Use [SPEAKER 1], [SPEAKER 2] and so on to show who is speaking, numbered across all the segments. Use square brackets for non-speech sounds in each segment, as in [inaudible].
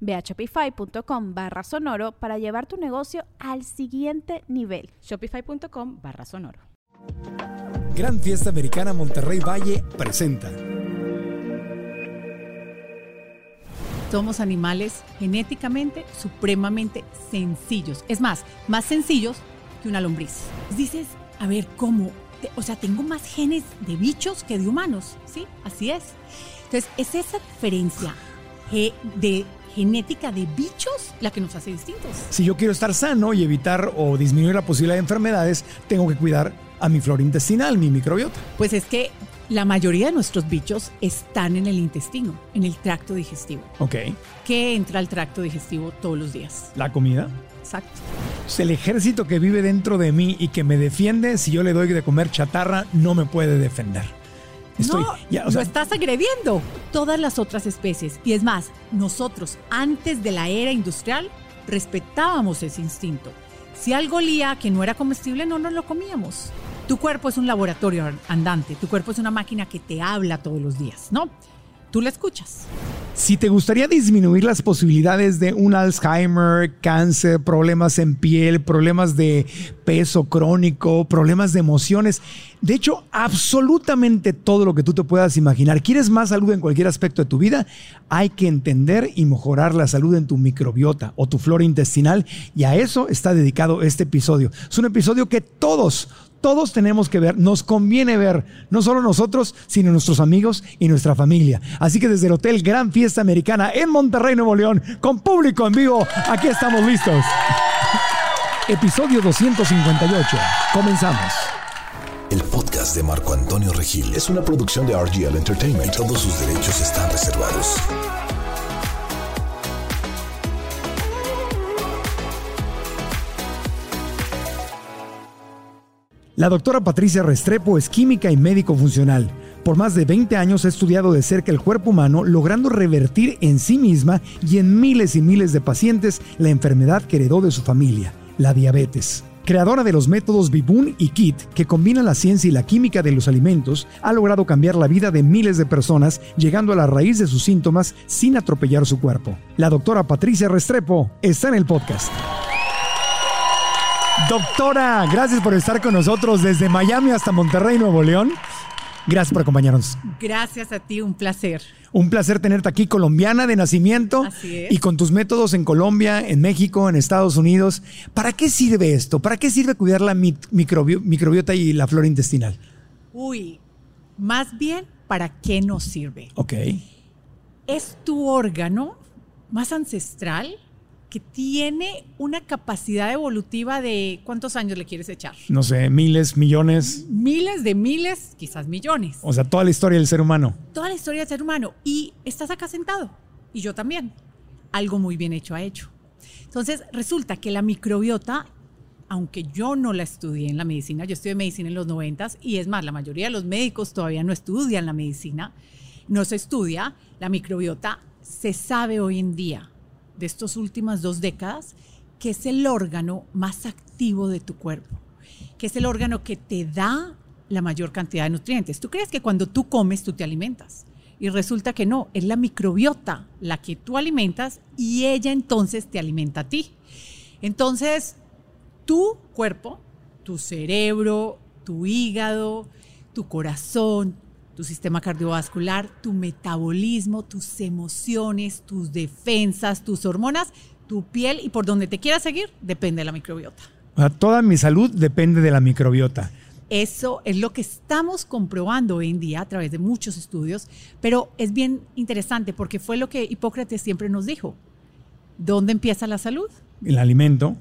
[SPEAKER 1] Ve a shopify.com barra sonoro para llevar tu negocio al siguiente nivel.
[SPEAKER 2] Shopify.com barra sonoro.
[SPEAKER 3] Gran Fiesta Americana Monterrey Valle presenta.
[SPEAKER 4] Somos animales genéticamente supremamente sencillos. Es más, más sencillos que una lombriz. Dices, a ver, ¿cómo? O sea, tengo más genes de bichos que de humanos. Sí, así es. Entonces, es esa diferencia de genética de bichos la que nos hace distintos.
[SPEAKER 3] Si yo quiero estar sano y evitar o disminuir la posibilidad de enfermedades, tengo que cuidar a mi flora intestinal, mi microbiota.
[SPEAKER 4] Pues es que la mayoría de nuestros bichos están en el intestino, en el tracto digestivo.
[SPEAKER 3] Ok.
[SPEAKER 4] ¿Qué entra al tracto digestivo todos los días?
[SPEAKER 3] La comida.
[SPEAKER 4] Exacto.
[SPEAKER 3] Pues el ejército que vive dentro de mí y que me defiende, si yo le doy de comer chatarra, no me puede defender
[SPEAKER 4] no, lo estás agrediendo. Todas las otras especies. Y es más, nosotros antes de la era industrial respetábamos ese instinto. Si algo olía que no era comestible, no nos lo comíamos. Tu cuerpo es un laboratorio andante, tu cuerpo es una máquina que te habla todos los días, ¿no? Tú la escuchas.
[SPEAKER 3] Si te gustaría disminuir las posibilidades de un Alzheimer, cáncer, problemas en piel, problemas de peso crónico, problemas de emociones, de hecho, absolutamente todo lo que tú te puedas imaginar, quieres más salud en cualquier aspecto de tu vida, hay que entender y mejorar la salud en tu microbiota o tu flora intestinal y a eso está dedicado este episodio. Es un episodio que todos, todos tenemos que ver, nos conviene ver, no solo nosotros, sino nuestros amigos y nuestra familia. Así que desde el Hotel Gran Fiesta Americana en Monterrey, Nuevo León, con público en vivo, aquí estamos listos. Episodio 258. Comenzamos.
[SPEAKER 5] El podcast de Marco Antonio Regil es una producción de RGL Entertainment. Todos sus derechos están reservados.
[SPEAKER 3] La doctora Patricia Restrepo es química y médico funcional. Por más de 20 años ha estudiado de cerca el cuerpo humano, logrando revertir en sí misma y en miles y miles de pacientes la enfermedad que heredó de su familia, la diabetes. Creadora de los métodos Bibun y KIT, que combinan la ciencia y la química de los alimentos, ha logrado cambiar la vida de miles de personas, llegando a la raíz de sus síntomas sin atropellar su cuerpo. La doctora Patricia Restrepo está en el podcast. Doctora, gracias por estar con nosotros desde Miami hasta Monterrey, Nuevo León. Gracias por acompañarnos.
[SPEAKER 4] Gracias a ti, un placer.
[SPEAKER 3] Un placer tenerte aquí, colombiana de nacimiento.
[SPEAKER 4] Así es.
[SPEAKER 3] Y con tus métodos en Colombia, en México, en Estados Unidos. ¿Para qué sirve esto? ¿Para qué sirve cuidar la microbiota y la flora intestinal?
[SPEAKER 4] Uy, más bien, ¿para qué nos sirve?
[SPEAKER 3] Ok.
[SPEAKER 4] Es tu órgano más ancestral que tiene una capacidad evolutiva de ¿cuántos años le quieres echar?
[SPEAKER 3] No sé, miles, millones.
[SPEAKER 4] Miles de miles, quizás millones.
[SPEAKER 3] O sea, toda la historia del ser humano.
[SPEAKER 4] Toda la historia del ser humano. Y estás acá sentado. Y yo también. Algo muy bien hecho ha hecho. Entonces, resulta que la microbiota, aunque yo no la estudié en la medicina, yo estudié medicina en los noventas, y es más, la mayoría de los médicos todavía no estudian la medicina, no se estudia, la microbiota se sabe hoy en día de estas últimas dos décadas, que es el órgano más activo de tu cuerpo, que es el órgano que te da la mayor cantidad de nutrientes. Tú crees que cuando tú comes tú te alimentas y resulta que no, es la microbiota la que tú alimentas y ella entonces te alimenta a ti. Entonces, tu cuerpo, tu cerebro, tu hígado, tu corazón, tu sistema cardiovascular, tu metabolismo, tus emociones, tus defensas, tus hormonas, tu piel y por donde te quieras seguir, depende de la microbiota.
[SPEAKER 3] toda mi salud depende de la microbiota.
[SPEAKER 4] Eso es lo que estamos comprobando hoy en día a través de muchos estudios, pero es bien interesante porque fue lo que Hipócrates siempre nos dijo. ¿Dónde empieza la salud?
[SPEAKER 3] El alimento.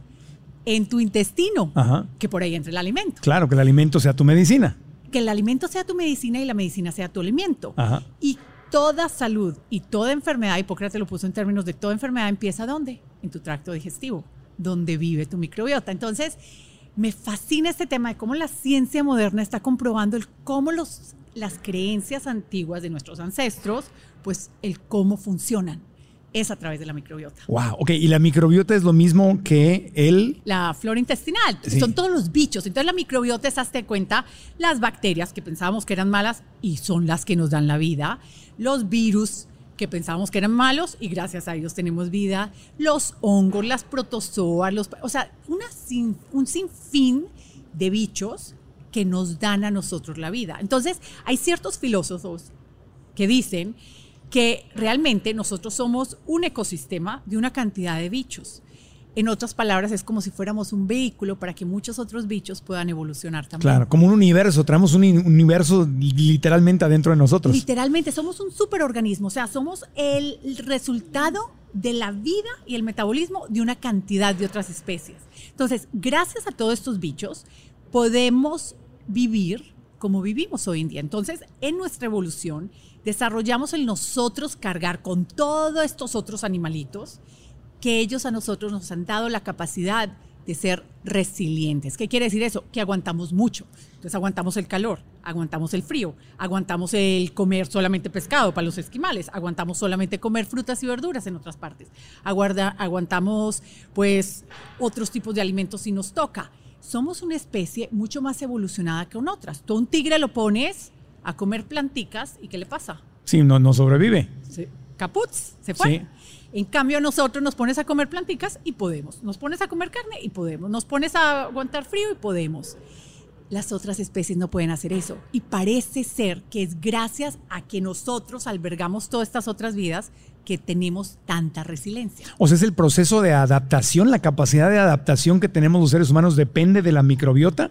[SPEAKER 4] En tu intestino,
[SPEAKER 3] Ajá.
[SPEAKER 4] que por ahí entra el alimento.
[SPEAKER 3] Claro, que el alimento sea tu medicina.
[SPEAKER 4] Que el alimento sea tu medicina y la medicina sea tu alimento.
[SPEAKER 3] Ajá.
[SPEAKER 4] Y toda salud y toda enfermedad, Hipócrates lo puso en términos de toda enfermedad, empieza ¿dónde? En tu tracto digestivo, donde vive tu microbiota. Entonces, me fascina este tema de cómo la ciencia moderna está comprobando el cómo los, las creencias antiguas de nuestros ancestros, pues el cómo funcionan. Es a través de la microbiota.
[SPEAKER 3] Wow. Ok, y la microbiota es lo mismo que el.
[SPEAKER 4] La flora intestinal,
[SPEAKER 3] Sí.
[SPEAKER 4] son todos los bichos. Entonces la microbiota es, hazte cuenta, las bacterias que pensábamos que eran malas y son las que nos dan la vida, los virus que pensábamos que eran malos y gracias a ellos tenemos vida, los hongos, las protozoas, los, o sea, una sin- un sinfín de bichos que nos dan a nosotros la vida. Entonces, hay ciertos filósofos que dicen que realmente nosotros somos un ecosistema de una cantidad de bichos. En otras palabras, es como si fuéramos un vehículo para que muchos otros bichos puedan evolucionar también.
[SPEAKER 3] Claro, como un universo. Traemos un universo literalmente adentro de nosotros.
[SPEAKER 4] Literalmente, somos un superorganismo, o sea, somos el resultado de la vida y el metabolismo de una cantidad de otras especies. Entonces, gracias a todos estos bichos, podemos vivir como vivimos hoy en día. Entonces, en nuestra evolución, desarrollamos el nosotros cargar con todos estos otros animalitos que ellos a nosotros nos han dado la capacidad de ser resilientes. ¿Qué quiere decir eso? Que aguantamos mucho. Entonces aguantamos el calor, aguantamos el frío, aguantamos el comer solamente pescado para los esquimales, aguantamos solamente comer frutas y verduras en otras partes, Aguarda- aguantamos pues otros tipos de alimentos si nos toca. Somos una especie mucho más evolucionada que con otras. Tú a un tigre lo pones a comer planticas y ¿qué le pasa?
[SPEAKER 3] Sí, no, no sobrevive.
[SPEAKER 4] Caputs, se fue.
[SPEAKER 3] Sí.
[SPEAKER 4] En cambio, a nosotros nos pones a comer planticas y podemos. Nos pones a comer carne y podemos. Nos pones a aguantar frío y podemos. Las otras especies no pueden hacer eso. Y parece ser que es gracias a que nosotros albergamos todas estas otras vidas que tenemos tanta resiliencia.
[SPEAKER 3] O sea, es el proceso de adaptación, la capacidad de adaptación que tenemos los seres humanos depende de la microbiota.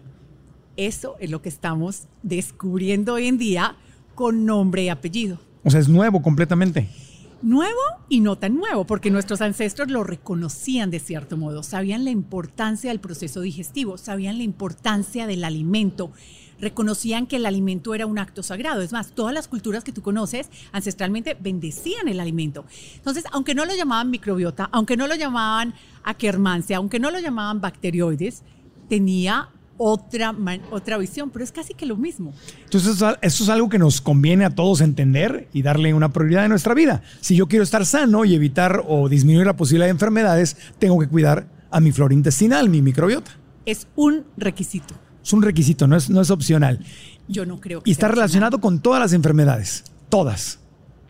[SPEAKER 4] Eso es lo que estamos descubriendo hoy en día con nombre y apellido.
[SPEAKER 3] O sea, es nuevo completamente.
[SPEAKER 4] Nuevo y no tan nuevo, porque nuestros ancestros lo reconocían de cierto modo, sabían la importancia del proceso digestivo, sabían la importancia del alimento, reconocían que el alimento era un acto sagrado. Es más, todas las culturas que tú conoces ancestralmente bendecían el alimento. Entonces, aunque no lo llamaban microbiota, aunque no lo llamaban Akkermansia, aunque no lo llamaban bacterioides, tenía otra, man- otra visión, pero es casi que lo mismo.
[SPEAKER 3] Entonces, eso es- eso es algo que nos conviene a todos entender y darle una prioridad en nuestra vida. Si yo quiero estar sano y evitar o disminuir la posibilidad de enfermedades, tengo que cuidar a mi flora intestinal, mi microbiota.
[SPEAKER 4] Es un requisito.
[SPEAKER 3] Es un requisito, no es, no es opcional.
[SPEAKER 4] Yo no creo que
[SPEAKER 3] Y está
[SPEAKER 4] sea opcional.
[SPEAKER 3] relacionado con todas las enfermedades. Todas.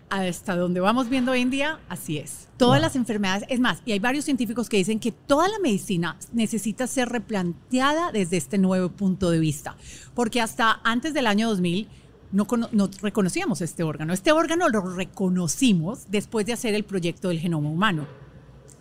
[SPEAKER 4] hasta donde vamos viendo hoy en día, así es. Todas las enfermedades, es más, y hay varios científicos que dicen que toda la medicina necesita ser replanteada desde este nuevo punto de vista, porque hasta antes del año 2000 no, cono- no reconocíamos este órgano. Este órgano lo reconocimos después de hacer el proyecto del genoma humano.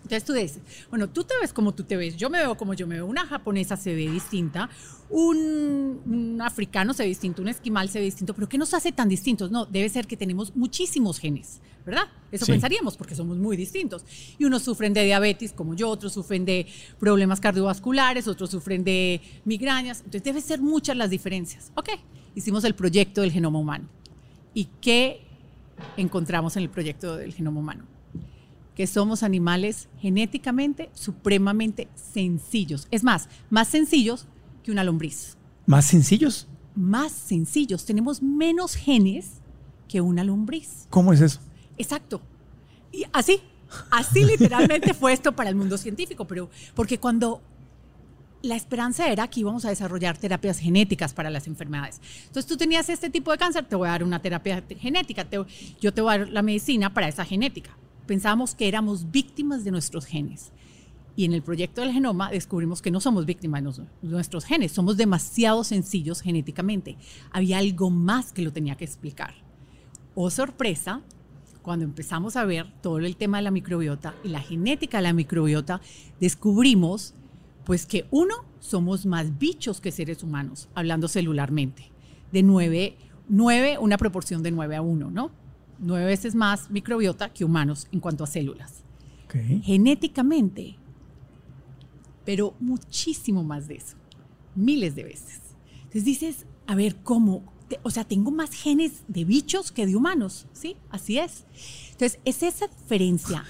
[SPEAKER 4] Entonces tú dices, bueno, tú te ves como tú te ves, yo me veo como yo me veo, una japonesa se ve distinta, un, un africano se ve distinto, un esquimal se ve distinto, pero ¿qué nos hace tan distintos? No, debe ser que tenemos muchísimos genes, ¿verdad? Eso
[SPEAKER 3] Sí.
[SPEAKER 4] pensaríamos porque somos muy distintos. Y unos sufren de diabetes como yo, otros sufren de problemas cardiovasculares, otros sufren de migrañas, entonces debe ser muchas las diferencias. Ok, hicimos el proyecto del genoma humano. ¿Y qué encontramos en el proyecto del genoma humano? Que somos animales genéticamente supremamente sencillos. Es más, más sencillos que una lombriz.
[SPEAKER 3] Más sencillos.
[SPEAKER 4] Más sencillos. Tenemos menos genes que una lombriz.
[SPEAKER 3] ¿Cómo es eso?
[SPEAKER 4] Exacto. Y así, así literalmente fue esto para el mundo científico, pero porque cuando la esperanza era que íbamos a desarrollar terapias genéticas para las enfermedades. Entonces tú tenías este tipo de cáncer, te voy a dar una terapia te- genética, te- yo te voy a dar la medicina para esa genética. Pensábamos que éramos víctimas de nuestros genes. Y en el proyecto del genoma descubrimos que no somos víctimas de nuestros genes, somos demasiado sencillos genéticamente. Había algo más que lo tenía que explicar. Oh sorpresa, cuando empezamos a ver todo el tema de la microbiota y la genética de la microbiota, descubrimos pues que uno, somos más bichos que seres humanos, hablando celularmente. De 9, 9 una proporción de 9 a 1, ¿no? Nueve veces más microbiota que humanos en cuanto a células. Genéticamente, pero muchísimo más de eso, miles de veces. Entonces dices, a ver, ¿cómo? Te- O sea, tengo más genes de bichos que de humanos, ¿sí? Así es. Entonces, es esa diferencia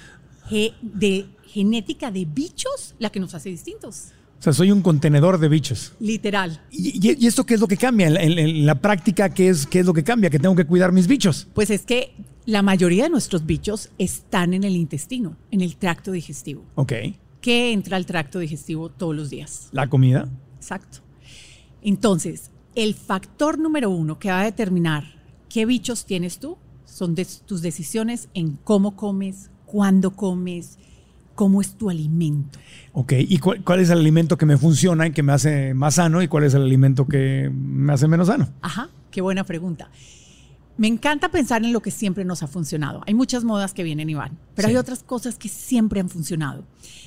[SPEAKER 4] de genética de bichos la que nos hace distintos,
[SPEAKER 3] O sea, soy un contenedor de bichos.
[SPEAKER 4] literal.
[SPEAKER 3] ¿Y, y- y esto qué es lo que cambia? En, la- en- en la práctica, ¿qué es, ¿qué es lo que cambia? Que tengo que cuidar mis bichos.
[SPEAKER 4] Pues es que la mayoría de nuestros bichos están en el intestino, en el tracto digestivo.
[SPEAKER 3] Ok.
[SPEAKER 4] ¿Qué entra al tracto digestivo todos los días?
[SPEAKER 3] La comida.
[SPEAKER 4] Exacto. Entonces, el factor número uno que va a determinar qué bichos tienes tú son de- tus decisiones en cómo comes, cuándo comes, cómo es tu alimento.
[SPEAKER 3] Ok. ¿Y cuál, cuál es el alimento que me funciona y que me hace más sano? ¿Y cuál es el alimento que me hace menos sano?
[SPEAKER 4] Ajá, qué buena pregunta. Me encanta pensar en lo que siempre nos ha funcionado. Hay muchas modas que vienen y van, pero
[SPEAKER 3] Sí.
[SPEAKER 4] hay otras cosas que siempre han funcionado.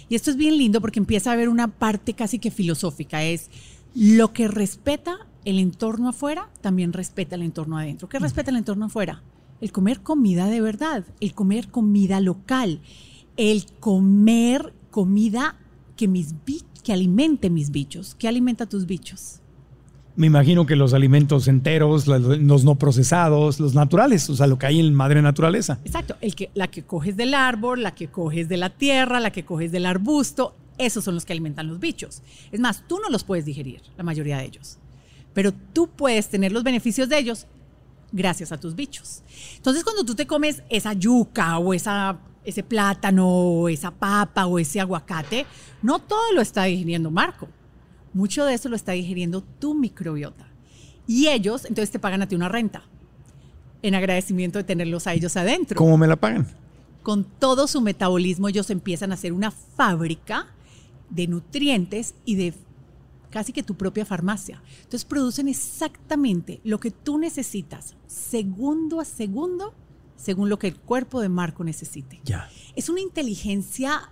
[SPEAKER 4] Y esto es bien lindo porque empieza a haber una parte casi que filosófica, es lo que respeta el entorno afuera, también respeta el entorno adentro. ¿Qué respeta el entorno afuera? El comer comida de verdad, el comer comida local, el comer comida que, mis que alimente mis bichos. ¿Qué alimenta tus bichos?
[SPEAKER 3] Me imagino que los alimentos enteros, los no procesados, los naturales, o sea, lo que hay en madre naturaleza.
[SPEAKER 4] Exacto, el que, la que coges del árbol, la que coges de la tierra, la que coges del arbusto, esos son los que alimentan los bichos. Es más, tú no los puedes digerir, la mayoría de ellos, pero tú puedes tener los beneficios de ellos gracias a tus bichos. Entonces, cuando tú te comes esa yuca o esa, ese plátano o esa papa o ese aguacate, no todo lo está digiriendo Marco. Mucho de eso lo está digiriendo tu microbiota. Y ellos, entonces, te pagan a ti una renta en agradecimiento de tenerlos a ellos adentro.
[SPEAKER 3] ¿Cómo me la pagan?
[SPEAKER 4] Con todo su metabolismo, ellos empiezan a hacer una fábrica de nutrientes y de casi que tu propia farmacia. Entonces producen exactamente lo que tú necesitas, segundo a segundo, según lo que el cuerpo de Marco necesite.
[SPEAKER 3] Ya.
[SPEAKER 4] Es una inteligencia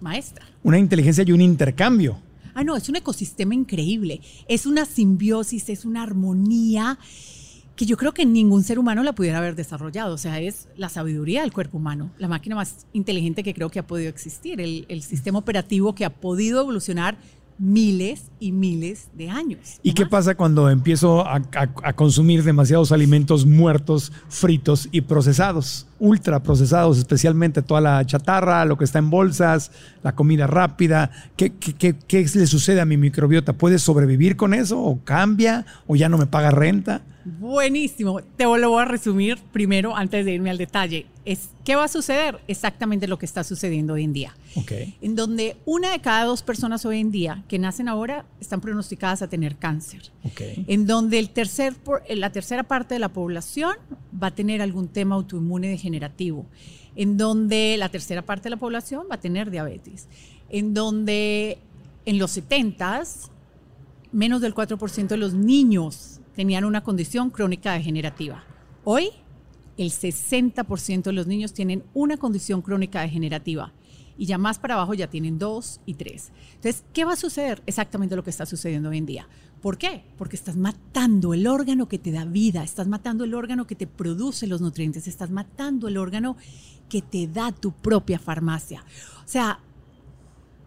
[SPEAKER 4] maestra.
[SPEAKER 3] Una inteligencia y un intercambio.
[SPEAKER 4] Ah, no, es un ecosistema increíble. Es una simbiosis, es una armonía que yo creo que ningún ser humano la pudiera haber desarrollado. O sea, es la sabiduría del cuerpo humano, la máquina más inteligente que creo que ha podido existir, el, el sistema operativo que ha podido evolucionar miles y miles de años.
[SPEAKER 3] ¿Y
[SPEAKER 4] ¿no
[SPEAKER 3] qué pasa cuando empiezo a, a- a consumir demasiados alimentos muertos, fritos y procesados? Ultra procesados, especialmente toda la chatarra, lo que está en bolsas, la comida rápida. ¿Qué, qué, qué- qué le sucede a mi microbiota? ¿Puede sobrevivir con eso? ¿O cambia? ¿O ya no me paga renta?
[SPEAKER 4] Buenísimo. Te lo voy a resumir primero antes de irme al detalle. Es, ¿Qué va a suceder? Exactamente lo que está sucediendo hoy en día. En donde una de cada dos personas hoy en día que nacen ahora están pronosticadas a tener cáncer. En donde el tercer, por- la tercera parte de la población va a tener algún tema autoinmune degenerativo. En donde la tercera parte de la población va a tener diabetes. En donde en los 70s, menos del 4% de los niños tenían una condición crónica degenerativa. Hoy, el 60% de los niños tienen una condición crónica degenerativa y ya más para abajo ya tienen dos y tres. Entonces, ¿qué va a suceder? Exactamente lo que está sucediendo hoy en día. ¿Por qué? Porque estás matando el órgano que te da vida, estás matando el órgano que te produce los nutrientes, estás matando el órgano que te da tu propia farmacia. O sea,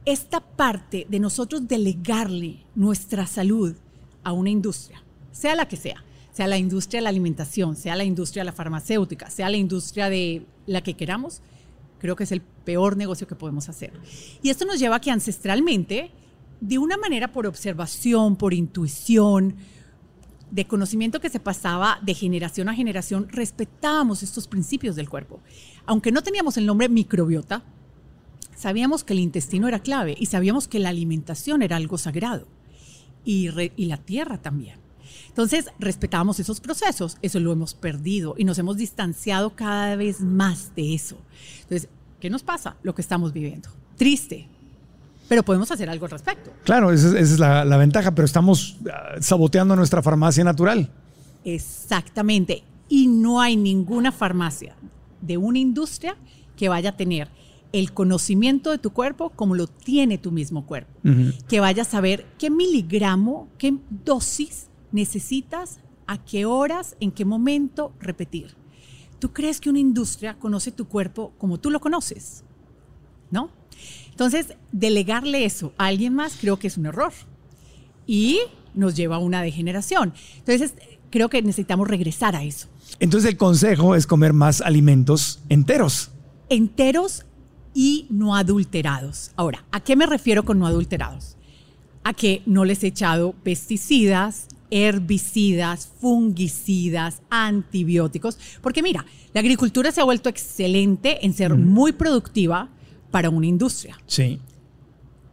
[SPEAKER 4] esta parte de nosotros delegarle nuestra salud a una industria, sea la que sea, sea la industria de la alimentación, sea la industria de la farmacéutica, sea la industria de la que queramos, creo que es el peor negocio que podemos hacer. Y esto nos lleva a que ancestralmente, de una manera por observación, por intuición, de conocimiento que se pasaba de generación a generación, respetábamos estos principios del cuerpo. Aunque no teníamos el nombre microbiota, sabíamos que el intestino era clave y sabíamos que la alimentación era algo sagrado y, y la tierra también. Entonces, respetábamos esos procesos, eso lo hemos perdido y nos hemos distanciado cada vez más de eso. Entonces, ¿qué nos pasa? Lo que estamos viviendo. Triste, pero podemos hacer algo al respecto.
[SPEAKER 3] Claro, esa, es- la, la ventaja, pero estamos ah, saboteando nuestra farmacia natural.
[SPEAKER 4] Exactamente. Y no hay ninguna farmacia de una industria que vaya a tener el conocimiento de tu cuerpo como lo tiene tu mismo cuerpo.
[SPEAKER 3] Ujú.
[SPEAKER 4] Que vayas a saber qué miligramo, qué dosis necesitas, a qué horas, en qué momento repetir. ¿Tú crees que una industria conoce tu cuerpo como tú lo conoces? ¿No? Entonces, delegarle eso a alguien más creo que es un error y nos lleva a una degeneración. Entonces, creo que necesitamos regresar a eso.
[SPEAKER 3] Entonces el consejo es comer más alimentos enteros.
[SPEAKER 4] enteros y no adulterados. Ahora, ¿a qué me refiero con no adulterados? A que no les he echado pesticidas, herbicidas, fungicidas, antibióticos, porque mira, la agricultura se ha vuelto excelente en ser muy productiva para una industria.
[SPEAKER 3] Sí.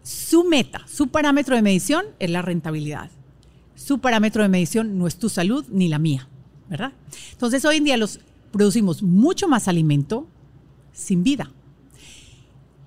[SPEAKER 4] Su meta, su parámetro de medición es la rentabilidad. Su parámetro de medición no es tu salud ni la mía, ¿verdad? Entonces hoy en día los producimos mucho más alimento sin vida.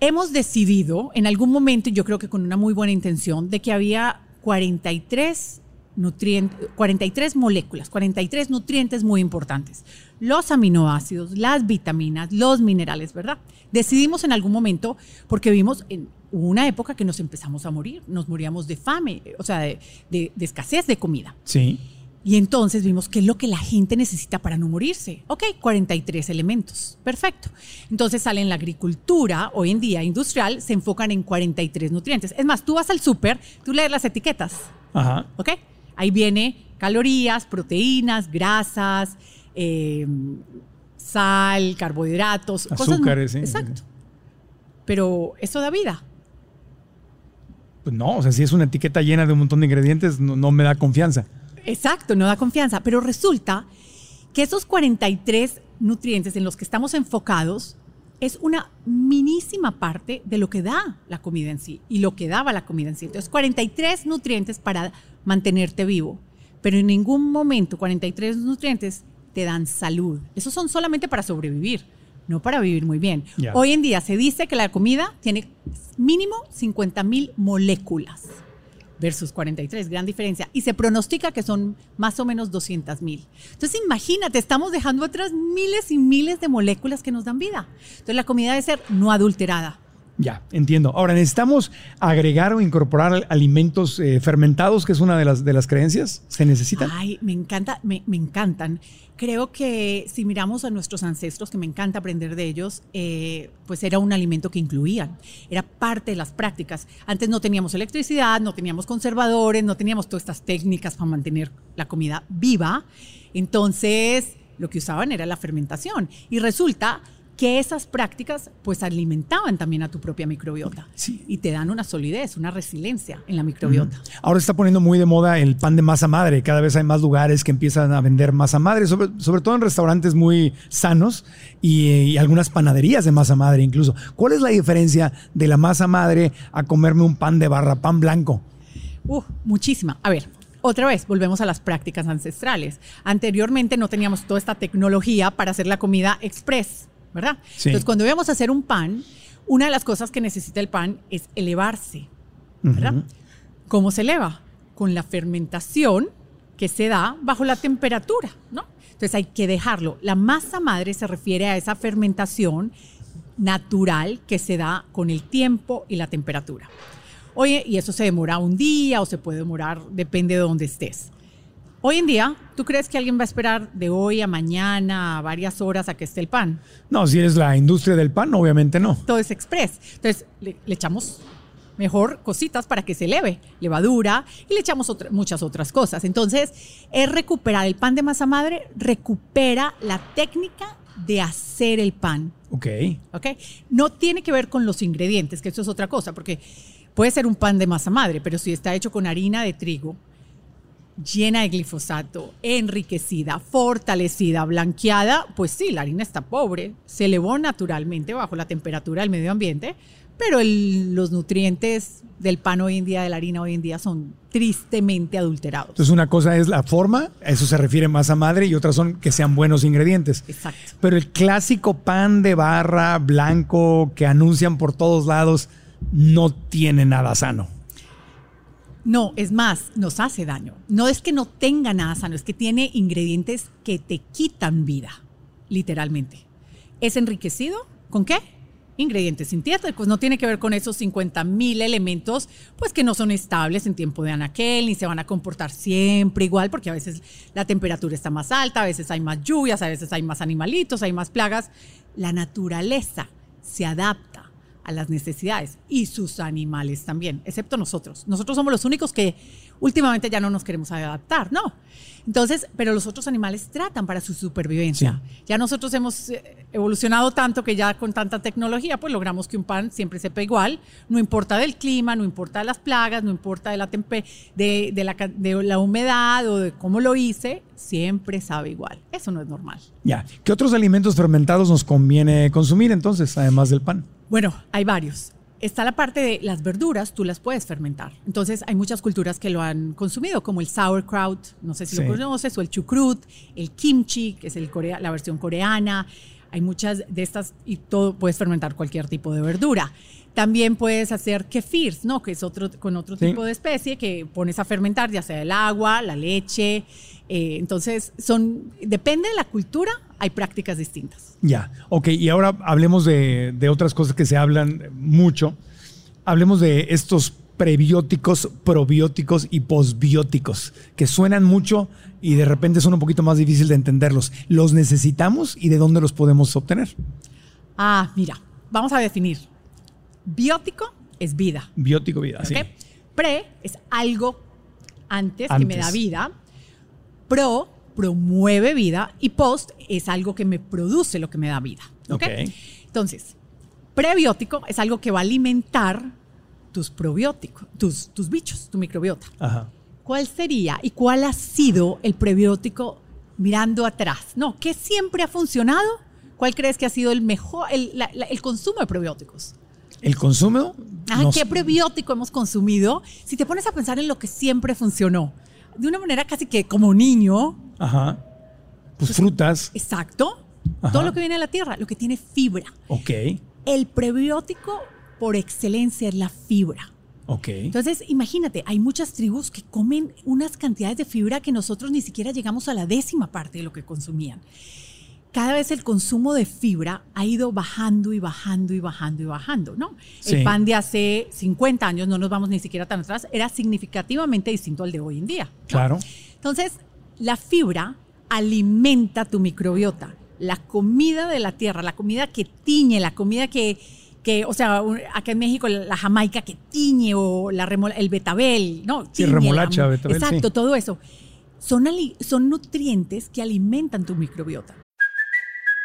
[SPEAKER 4] Hemos decidido en algún momento, yo creo que con una muy buena intención, de que había 43 nutrientes, 43 moléculas, 43 nutrientes muy importantes. Los aminoácidos, las vitaminas, los minerales, ¿verdad? Decidimos en algún momento, porque vimos en una época que nos empezamos a morir, nos moríamos de fame, o sea, de, de- de escasez de comida.
[SPEAKER 3] Sí.
[SPEAKER 4] Y entonces vimos qué es lo que la gente necesita para no morirse. Ok, 43 elementos. Perfecto. Entonces sale en la agricultura, hoy en día industrial, se enfocan en 43 nutrientes. Es más, tú vas al súper, tú lees las etiquetas.
[SPEAKER 3] Ajá.
[SPEAKER 4] ¿Ok? Ahí viene calorías, proteínas, grasas, eh, sal, carbohidratos, cosas-
[SPEAKER 3] Azúcares, sí.
[SPEAKER 4] Exacto. Pero eso da vida.
[SPEAKER 3] Pues no, o sea, si es una etiqueta llena de un montón de ingredientes, no, no me da confianza.
[SPEAKER 4] Exacto, no da confianza. Pero resulta que esos 43 nutrientes en los que estamos enfocados es una minísima parte de lo que da la comida en sí y lo que daba la comida en sí. Entonces, 43 nutrientes para mantenerte vivo, pero en ningún momento 43 nutrientes te dan salud. Esos son solamente para sobrevivir, no para vivir muy bien. Hoy en día se dice que la comida tiene mínimo 50 mil moléculas versus 43, gran diferencia. Y se pronostica que son más o menos 200 mil. Entonces imagínate, estamos dejando atrás miles y miles de moléculas que nos dan vida. Entonces la comida debe ser no adulterada.
[SPEAKER 3] Ya, entiendo. Ahora, ¿necesitamos agregar o incorporar alimentos eh, fermentados, que es una de las, de las creencias? ¿Se necesitan?
[SPEAKER 4] Ay, me encanta, me, me encantan. Creo que si miramos a nuestros ancestros, que me encanta aprender de ellos, eh, pues era un alimento que incluían, era parte de las prácticas. Antes no teníamos electricidad, no teníamos conservadores, no teníamos todas estas técnicas para mantener la comida viva. Entonces, lo que usaban era la fermentación. Y resulta que esas prácticas pues alimentaban también a tu propia microbiota
[SPEAKER 3] Sí.
[SPEAKER 4] y te dan una solidez, una resiliencia en la microbiota.
[SPEAKER 3] Ahora se está poniendo muy de moda el pan de masa madre. Cada vez hay más lugares que empiezan a vender masa madre, sobre, sobre todo en restaurantes muy sanos y, y algunas panaderías de masa madre incluso. ¿Cuál es la diferencia de la masa madre a comerme un pan de barra, pan blanco?
[SPEAKER 4] Uh, muchísima. A ver, otra vez, volvemos a las prácticas ancestrales. Anteriormente no teníamos toda esta tecnología para hacer la comida express, ¿verdad?
[SPEAKER 3] Sí.
[SPEAKER 4] Entonces, cuando íbamos a hacer un pan, una de las cosas que necesita el pan es elevarse, ¿verdad? ¿Cómo se eleva? Con la fermentación que se da bajo la temperatura, ¿no? Entonces hay que dejarlo. La masa madre se refiere a esa fermentación natural que se da con el tiempo y la temperatura. Oye, y eso se demora un día o se puede demorar, depende de dónde estés. Hoy en día, ¿tú crees que alguien va a esperar de hoy a mañana, a varias horas a que esté el pan?
[SPEAKER 3] No, si eres la industria del pan, obviamente no.
[SPEAKER 4] todo es express. Entonces le, le echamos mejor cositas para que se eleve, levadura y le echamos otra- muchas otras cosas. Entonces es recuperar el pan de masa madre, recupera la técnica de hacer el pan.
[SPEAKER 3] Ok.
[SPEAKER 4] ¿ok? No tiene que ver con los ingredientes, que eso es otra cosa, porque puede ser un pan de masa madre, pero si está hecho con harina de trigo, llena de glifosato, enriquecida, fortalecida, blanqueada, pues sí, la harina está pobre, se elevó naturalmente bajo la temperatura del medio ambiente, pero el- los nutrientes del pan hoy en día, de la harina hoy en día, son tristemente adulterados.
[SPEAKER 3] Entonces una cosa es la forma, a eso se refiere masa madre, y otras son que sean buenos ingredientes.
[SPEAKER 4] Exacto.
[SPEAKER 3] Pero el clásico pan de barra blanco que anuncian por todos lados no tiene nada sano.
[SPEAKER 4] No, es más, nos hace daño. No es que no tenga nada sano, es que tiene ingredientes que te quitan vida, literalmente. ¿Es enriquecido? ¿Con qué? ingredientes sintéticos. No tiene que ver con esos 50 mil elementos, pues que no son estables en tiempo de anaquel, ni se van a comportar siempre igual, porque a veces la temperatura está más alta, a veces hay más lluvias, a veces hay más animalitos, hay más plagas. La naturaleza se adapta a las necesidades y sus animales también, excepto nosotros. Nosotros somos los únicos que últimamente ya no nos queremos adaptar, ¿no? Entonces, pero los otros animales tratan para su supervivencia. Ya nosotros hemos eh, evolucionado tanto que ya con tanta tecnología, pues logramos que un pan siempre sepa igual, no importa del clima, no importa de las plagas, no importa de la, de, de, la, de la humedad o de cómo lo hice, siempre sabe igual. Eso no es normal.
[SPEAKER 3] Ya. ¿Qué otros alimentos fermentados nos conviene consumir entonces, además del pan?
[SPEAKER 4] Bueno, hay varios está la parte de las verduras, tú las puedes fermentar. Entonces hay muchas culturas que lo han consumido, como el sauerkraut, no sé si lo conoces, o el chucrut, el kimchi, que es el Corea, la versión coreana. Hay muchas de estas y todo puedes fermentar cualquier tipo de verdura. También puedes hacer kefirs, ¿no? Que es otro con otro tipo de especie que pones a fermentar, ya sea el agua, la leche. Eh, entonces, son depende de la cultura, hay prácticas distintas.
[SPEAKER 3] Ya, ok. Y ahora hablemos de, de otras cosas que se hablan mucho. Hablemos de estos prebióticos, probióticos y posbióticos, que suenan mucho y de repente son un poquito más difícil de entenderlos. ¿Los necesitamos y de dónde los podemos obtener?
[SPEAKER 4] Ah, mira, vamos a definir. Biótico es vida.
[SPEAKER 3] Biótico, vida, sí.
[SPEAKER 4] Pre es algo antes, que me da vida. Pro promueve vida y post es algo que me produce lo que me da vida. ¿ok? Entonces, prebiótico es algo que va a alimentar tus probióticos, tus, tus bichos, tu microbiota. ¿Cuál sería y cuál ha sido el prebiótico mirando atrás? No, ¿qué siempre ha funcionado? ¿Cuál crees que ha sido el mejor, el, el consumo de prebióticos?
[SPEAKER 3] ¿El consumo?
[SPEAKER 4] ¿Qué prebiótico hemos consumido? Si te pones a pensar en lo que siempre funcionó, de una manera casi que como niño.
[SPEAKER 3] Ajá. Pues, pues frutas.
[SPEAKER 4] Exacto. Todo lo que viene de la tierra, lo que tiene fibra.
[SPEAKER 3] Ok.
[SPEAKER 4] El prebiótico por excelencia es la fibra.
[SPEAKER 3] Ok.
[SPEAKER 4] Entonces, imagínate, hay muchas tribus que comen unas cantidades de fibra que nosotros ni siquiera llegamos a la décima parte de lo que consumían cada vez el consumo de fibra ha ido bajando y bajando y bajando y bajando, ¿no? El pan de hace 50 años, no nos vamos ni siquiera tan atrás, era significativamente distinto al de hoy en día.
[SPEAKER 3] Claro.
[SPEAKER 4] Entonces, la fibra alimenta tu microbiota. La comida de la tierra, la comida que tiñe, la comida que, que o sea, acá en México la jamaica que tiñe o la el betabel, ¿no?
[SPEAKER 3] sí, remolacha, betabel.
[SPEAKER 4] Exacto, todo eso. Son, son nutrientes que alimentan tu microbiota.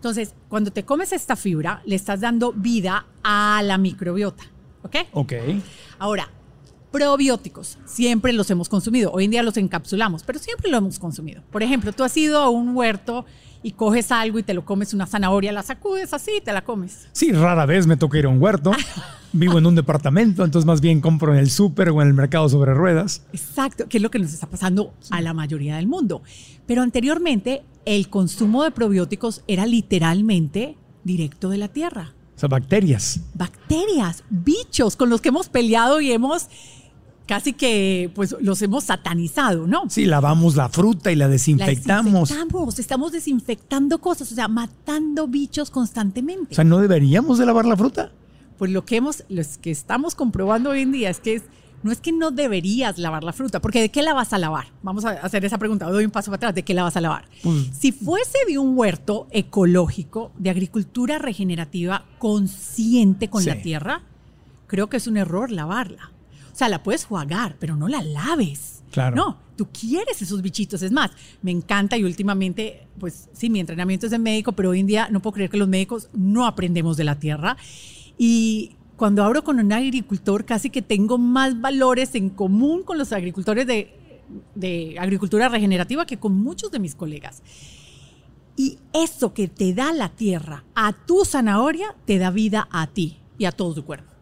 [SPEAKER 4] Entonces, cuando te comes esta fibra, le estás dando vida a la microbiota. ¿Ok?
[SPEAKER 3] Ok.
[SPEAKER 4] Ahora, probióticos, siempre los hemos consumido. Hoy en día los encapsulamos, pero siempre lo hemos consumido. Por ejemplo, tú has ido a un huerto y coges algo y te lo comes una zanahoria, la sacudes así y te la comes.
[SPEAKER 3] Sí, rara vez me toca ir a un huerto. [laughs] Vivo en un departamento, entonces más bien compro en el súper o en el mercado sobre ruedas.
[SPEAKER 4] Exacto, que es lo que nos está pasando a la mayoría del mundo. Pero anteriormente el consumo de probióticos era literalmente directo de la tierra.
[SPEAKER 3] O sea, bacterias.
[SPEAKER 4] Bacterias, bichos con los que hemos peleado y hemos casi que pues los hemos satanizado, ¿no?
[SPEAKER 3] Sí, lavamos la fruta y la desinfectamos.
[SPEAKER 4] La desinfectamos, estamos desinfectando cosas, o sea, matando bichos constantemente.
[SPEAKER 3] O sea, ¿no deberíamos de lavar la fruta?
[SPEAKER 4] Pues lo que hemos, los que estamos comprobando hoy en día es que es no es que no deberías lavar la fruta, porque ¿de qué la vas a lavar? Vamos a hacer esa pregunta, doy un paso para atrás, ¿de qué la vas a lavar? Pues si fuese de un huerto ecológico, de agricultura regenerativa consciente con la tierra, creo que es un error lavarla. O sea, la puedes jugar, pero no la laves.
[SPEAKER 3] Claro.
[SPEAKER 4] No, tú quieres esos bichitos. Es más, me encanta y últimamente, pues sí, mi entrenamiento es de médico, pero hoy en día no puedo creer que los médicos no aprendemos de la tierra. Y cuando hablo con un agricultor, casi que tengo más valores en común con los agricultores de, agricultura regenerativa que con muchos de mis colegas. Y eso que te da la tierra a tu zanahoria, te da vida a ti. y a todo tu cuerpo.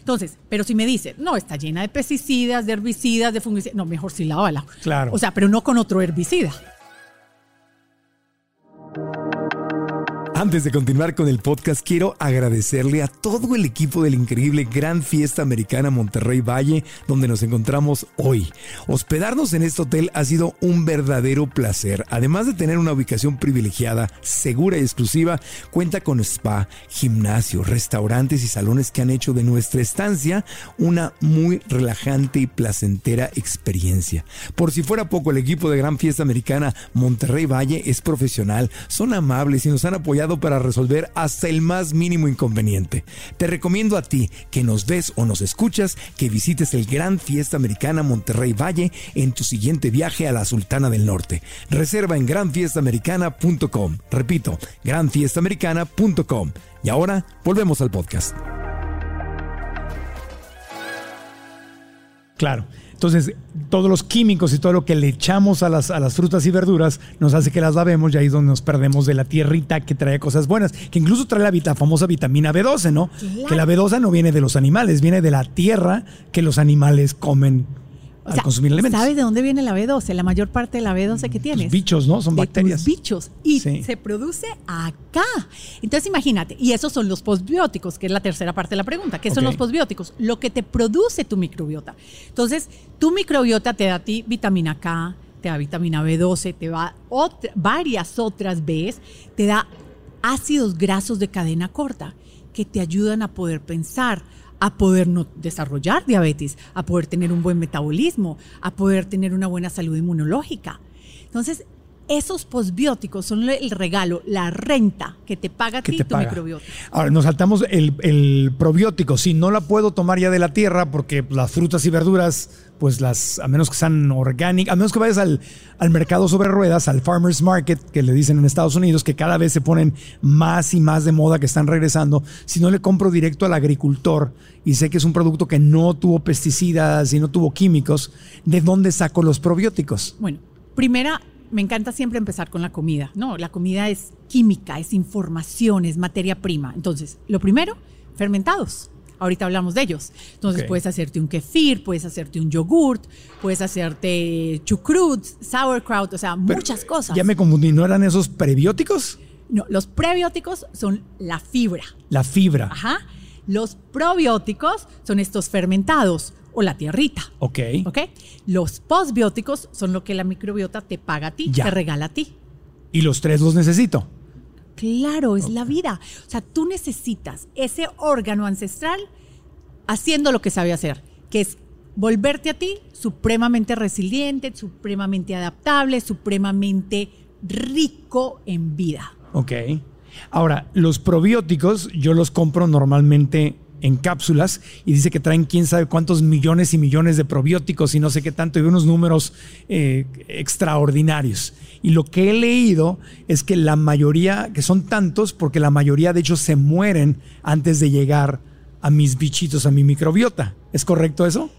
[SPEAKER 4] Entonces, pero si me dice, no, está llena de pesticidas, de herbicidas, de fungicidas, no, mejor sí lávala.
[SPEAKER 3] Claro.
[SPEAKER 4] O sea, pero no con otro herbicida.
[SPEAKER 3] Antes de continuar con el podcast, quiero agradecerle a todo el equipo del increíble Gran Fiesta Americana Monterrey Valle, donde nos encontramos hoy. Hospedarnos en este hotel ha sido un verdadero placer. Además de tener una ubicación privilegiada, segura y exclusiva, cuenta con spa, gimnasio, restaurantes y salones que han hecho de nuestra estancia una muy relajante y placentera experiencia. Por si fuera poco, el equipo de Gran Fiesta Americana Monterrey Valle es profesional, son amables y nos han apoyado para resolver hasta el más mínimo inconveniente. Te recomiendo a ti que nos ves o nos escuchas que visites el Gran Fiesta Americana Monterrey Valle en tu siguiente viaje a la Sultana del Norte. Reserva en granfiestamericana.com. Repito, granfiestamericana.com. Y ahora volvemos al podcast. Claro. Entonces, todos los químicos y todo lo que le echamos a las, a las frutas y verduras nos hace que las lavemos y ahí es donde nos perdemos de la tierrita que trae cosas buenas, que incluso trae la, famosa vitamina B12, ¿no? Que la B12 no viene de los animales, viene de la tierra que los animales comen al
[SPEAKER 4] sea,
[SPEAKER 3] consumir alimentos.
[SPEAKER 4] ¿Sabes de dónde viene la B12? La mayor parte de la B12 que tienes.
[SPEAKER 3] Los bichos, ¿no? Son
[SPEAKER 4] de
[SPEAKER 3] bacterias.
[SPEAKER 4] tus bichos. Y
[SPEAKER 3] Sí.
[SPEAKER 4] se produce acá. Entonces imagínate, y esos son los postbióticos, que es la tercera parte de la pregunta. ¿Qué son los postbióticos? Lo que te produce tu microbiota. Entonces, tu microbiota te da a ti vitamina K, te da vitamina B12, te da otra- varias otras Bs, te da ácidos grasos de cadena corta que te ayudan a poder pensar, a poder no desarrollar diabetes, a poder tener un buen metabolismo, a poder tener una buena salud inmunológica. Entonces, esos posbióticos son el regalo, la renta que te paga a ti
[SPEAKER 3] te
[SPEAKER 4] tu
[SPEAKER 3] paga.
[SPEAKER 4] microbiota.
[SPEAKER 3] Ahora, nos saltamos el, el probiótico. Si no la puedo tomar ya de la tierra, porque las frutas y verduras, pues las, a menos que sean orgánicas, a menos que vayas al, al mercado sobre ruedas, al farmer's market, que le dicen en Estados Unidos, que cada vez se ponen más y más de moda, que están regresando. Si no le compro directo al agricultor y sé que es un producto que no tuvo pesticidas y no tuvo químicos, ¿de dónde saco los probióticos?
[SPEAKER 4] Bueno, primera, me encanta siempre empezar con la comida. No, la comida es química, es información, es materia prima. Entonces, lo primero, fermentados. Ahorita hablamos de ellos. Entonces, puedes hacerte un kefir, puedes hacerte un yogurt, puedes hacerte chucrut, sauerkraut, o sea,
[SPEAKER 3] Pero,
[SPEAKER 4] muchas cosas.
[SPEAKER 3] Ya me confundí, ¿no eran esos prebióticos?
[SPEAKER 4] No, los prebióticos son la fibra.
[SPEAKER 3] La fibra.
[SPEAKER 4] Ajá. Los probióticos son estos fermentados o la tierrita.
[SPEAKER 3] Ok.
[SPEAKER 4] ¿Ok? Los postbióticos son lo que la microbiota te paga a ti,
[SPEAKER 3] Ya.
[SPEAKER 4] te regala a ti.
[SPEAKER 3] Y los tres los necesito.
[SPEAKER 4] Claro, es la vida. O sea, tú necesitas ese órgano ancestral haciendo lo que sabe hacer, que es volverte a ti supremamente resiliente, supremamente adaptable, supremamente rico en vida.
[SPEAKER 3] Ok. Ahora, los probióticos yo los compro normalmente en cápsulas y dice que traen quién sabe cuántos millones y millones de probióticos y no sé qué tanto y unos números eh, extraordinarios. Y lo que he leído es que la mayoría, que son tantos, porque la mayoría de hecho se mueren antes de llegar a mis bichitos, a mi microbiota. ¿Es correcto eso?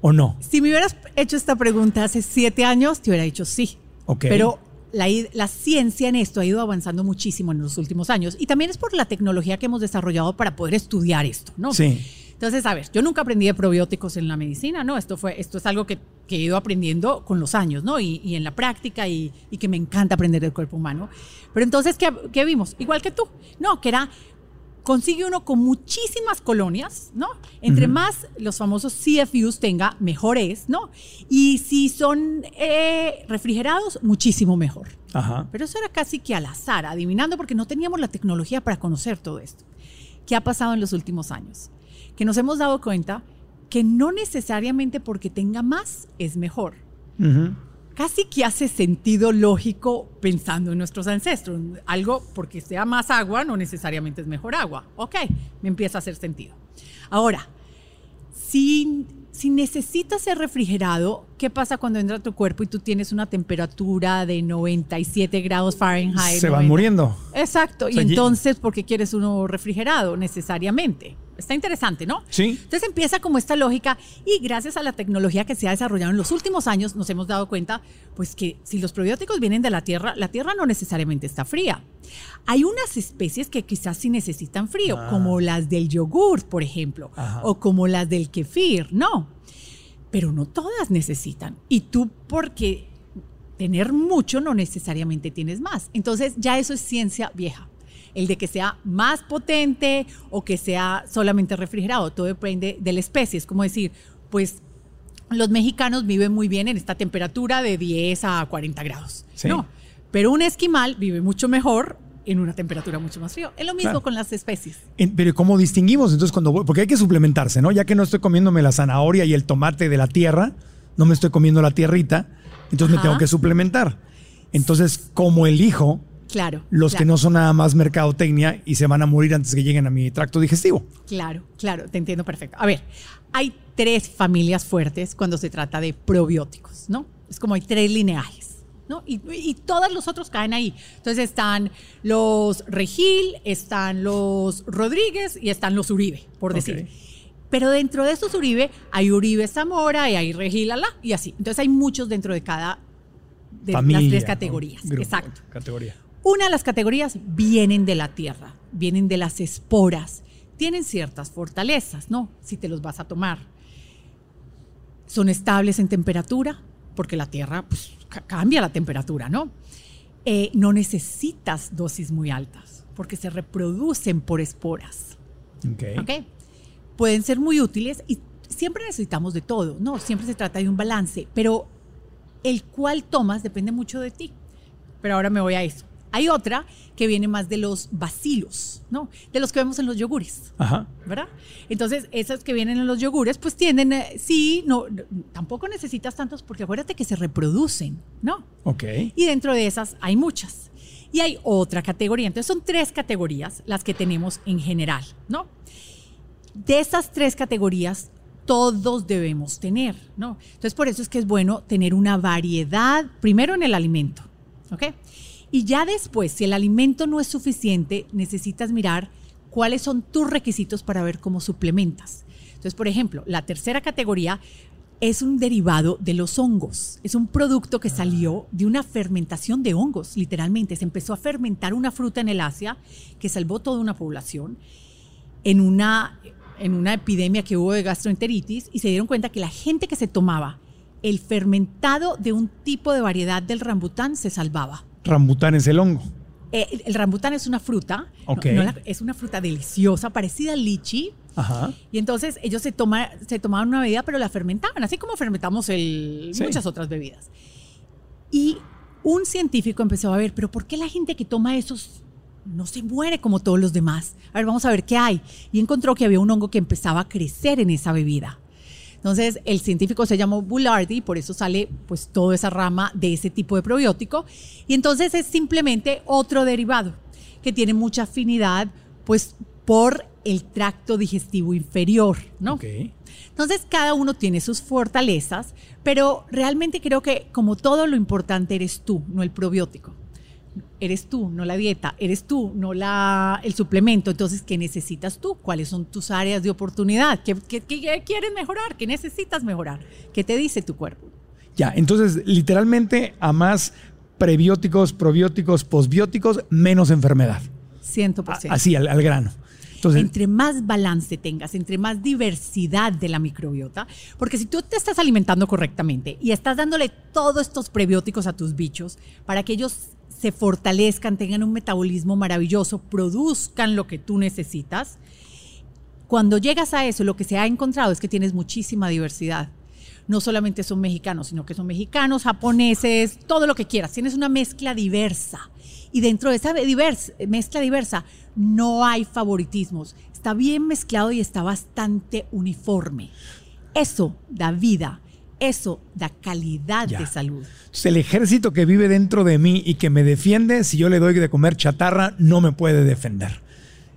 [SPEAKER 3] ¿O no?
[SPEAKER 4] Si me hubieras hecho esta pregunta hace siete años, te hubiera dicho sí.
[SPEAKER 3] Ok.
[SPEAKER 4] Pero la, ciencia en esto ha ido avanzando muchísimo en los últimos años y también es por la tecnología que hemos desarrollado para poder estudiar esto, ¿no?
[SPEAKER 3] Sí.
[SPEAKER 4] Entonces, a ver, yo nunca aprendí de probióticos en la medicina, ¿no? Esto, fue, esto es algo que, que he ido aprendiendo con los años, ¿no? Y, y en la práctica y, y que me encanta aprender del cuerpo humano. Pero entonces, ¿qué, qué vimos? Igual que tú, ¿no? Que era, consigue uno con muchísimas colonias, ¿no? Entre más los famosos CFUs tenga, mejor es, ¿no? Y si son eh, refrigerados, muchísimo mejor.
[SPEAKER 3] Ajá.
[SPEAKER 4] Pero eso era casi que al azar, adivinando porque no teníamos la tecnología para conocer todo esto. ¿Qué ha pasado en los últimos años? Que nos hemos dado cuenta que no necesariamente porque tenga más es mejor.
[SPEAKER 3] Ujú.
[SPEAKER 4] Casi que hace sentido lógico pensando en nuestros ancestros. Algo porque sea más agua no necesariamente es mejor agua. Ok, me empieza a hacer sentido. Ahora, si, si necesitas ser refrigerado, ¿qué pasa cuando entra a tu cuerpo y tú tienes una temperatura de 97 grados Fahrenheit?
[SPEAKER 3] Se van
[SPEAKER 4] 90?
[SPEAKER 3] muriendo.
[SPEAKER 4] Exacto.
[SPEAKER 3] O sea,
[SPEAKER 4] y entonces, ¿por qué quieres uno refrigerado necesariamente? Está interesante, ¿no?
[SPEAKER 3] Sí.
[SPEAKER 4] Entonces empieza como esta lógica y gracias a la tecnología que se ha desarrollado en los últimos años nos hemos dado cuenta pues que si los probióticos vienen de la tierra, la tierra no necesariamente está fría. Hay unas especies que quizás sí necesitan frío, como las del yogur, por ejemplo,
[SPEAKER 3] Ajá.
[SPEAKER 4] o como las del kefir, no. Pero no todas necesitan. Y tú porque tener mucho no necesariamente tienes más. Entonces ya eso es ciencia vieja. El de que sea más potente o que sea solamente refrigerado, todo depende de la especie. Es como decir, pues los mexicanos viven muy bien en esta temperatura de 10 a 40 grados.
[SPEAKER 3] Sí.
[SPEAKER 4] No, pero un esquimal vive mucho mejor en una temperatura mucho más fría. Es lo mismo
[SPEAKER 3] Claro.
[SPEAKER 4] con las especies.
[SPEAKER 3] En- pero ¿cómo distinguimos? Entonces, cuando voy- porque hay que suplementarse, ¿no? Ya que no estoy comiéndome la zanahoria y el tomate de la tierra, no me estoy comiendo la tierrita, entonces me tengo que suplementar. Entonces, ¿cómo elijo
[SPEAKER 4] Claro.
[SPEAKER 3] los que no son nada más mercadotecnia y se van a morir antes que lleguen a mi tracto digestivo?
[SPEAKER 4] Claro, claro, te entiendo perfecto. A ver, hay tres familias fuertes cuando se trata de probióticos, ¿no? Es como hay tres lineajes, ¿no? Y, y todos los otros caen ahí. Entonces están los Regil, están los Rodríguez y están los Uribe, por decir. Pero dentro de estos Uribe hay Uribe Zamora y hay Regil Alá y así. Entonces hay muchos dentro de cada de
[SPEAKER 3] Familia.
[SPEAKER 4] las tres
[SPEAKER 3] ¿no?
[SPEAKER 4] categorías.
[SPEAKER 3] Grupo,
[SPEAKER 4] Exacto.
[SPEAKER 3] Categoría.
[SPEAKER 4] Una de las categorías vienen de la tierra, vienen de las esporas, tienen ciertas fortalezas, ¿no? Si te los vas a tomar. Son estables en temperatura, porque la tierra pues, ca- cambia la temperatura, ¿no? Eh, no necesitas dosis muy altas, porque se reproducen por esporas.
[SPEAKER 3] Ok.
[SPEAKER 4] ¿ok? Pueden ser muy útiles y siempre necesitamos de todo, ¿no? Siempre se trata de un balance, pero el cual tomas depende mucho de ti. Pero ahora me voy a eso. Hay otra que viene más de los bacilos, ¿no? De los que vemos en los yogures.
[SPEAKER 3] Ajá.
[SPEAKER 4] ¿verdad? Entonces, esas que vienen en los yogures, pues tienden, eh, sí, no, no, tampoco necesitas tantos porque acuérdate que se reproducen, ¿no?
[SPEAKER 3] Ok.
[SPEAKER 4] Y dentro de esas hay muchas. Y hay otra categoría. Entonces, son tres categorías las que tenemos en general, ¿no? De esas tres categorías, todos debemos tener, ¿no? Entonces, por eso es que es bueno tener una variedad, primero en el alimento, ¿ok? Y ya después, si el alimento no es suficiente, necesitas mirar cuáles son tus requisitos para ver cómo suplementas. Entonces, por ejemplo, la tercera categoría es un derivado de los hongos. Es un producto que salió de una fermentación de hongos, literalmente. Se empezó a fermentar una fruta en el Asia que salvó toda una población en una, en una epidemia que hubo de gastroenteritis y se dieron cuenta que la gente que se tomaba el fermentado de un tipo de variedad del rambután se salvaba.
[SPEAKER 3] Rambután es el hongo.
[SPEAKER 4] Eh, el- rambután es una fruta, no-
[SPEAKER 3] Ok.
[SPEAKER 4] no la- es una fruta deliciosa, parecida al lichi,
[SPEAKER 3] Ajá.
[SPEAKER 4] y entonces ellos se, toma, se tomaban una bebida, pero la fermentaban, así como fermentamos el,
[SPEAKER 3] Sí.
[SPEAKER 4] muchas otras bebidas. Y un científico empezó a ver, pero ¿por qué la gente que toma esos no se muere como todos los demás? A ver, vamos a ver qué hay. Y encontró que había un hongo que empezaba a crecer en esa bebida. Entonces, el científico se llamó Boulardi, por eso sale pues toda esa rama de ese tipo de probiótico. Y entonces es simplemente otro derivado que tiene mucha afinidad pues por el tracto digestivo inferior, ¿no?
[SPEAKER 3] Ok.
[SPEAKER 4] Entonces, cada uno tiene sus fortalezas, pero realmente creo que como todo lo importante eres tú, no el probiótico. Eres tú, no la dieta, eres tú, no la, el suplemento. Entonces, ¿qué necesitas tú? ¿Cuáles son tus áreas de oportunidad? ¿Qué, qué- qué quieres mejorar? ¿Qué necesitas mejorar? ¿Qué te dice tu cuerpo?
[SPEAKER 3] Ya, entonces, literalmente, a más prebióticos, probióticos, posbióticos, menos enfermedad.
[SPEAKER 4] 100%.
[SPEAKER 3] A- Así, al, al grano. Entonces,
[SPEAKER 4] entre más balance tengas, entre más diversidad de la microbiota, porque si tú te estás alimentando correctamente y estás dándole todos estos prebióticos a tus bichos para que ellos se fortalezcan, tengan un metabolismo maravilloso, produzcan lo que tú necesitas, cuando llegas a eso, lo que se ha encontrado es que tienes muchísima diversidad. No solamente son mexicanos, sino que son mexicanos, japoneses, todo lo que quieras. Tienes una mezcla diversa. Y dentro de esa divers- mezcla diversa no hay favoritismos. Está bien mezclado y está bastante uniforme. Eso da vida. Eso da calidad
[SPEAKER 3] Ya.
[SPEAKER 4] de salud.
[SPEAKER 3] entonces, el ejército que vive dentro de mí y que me defiende, si yo le doy de comer chatarra, no me puede defender.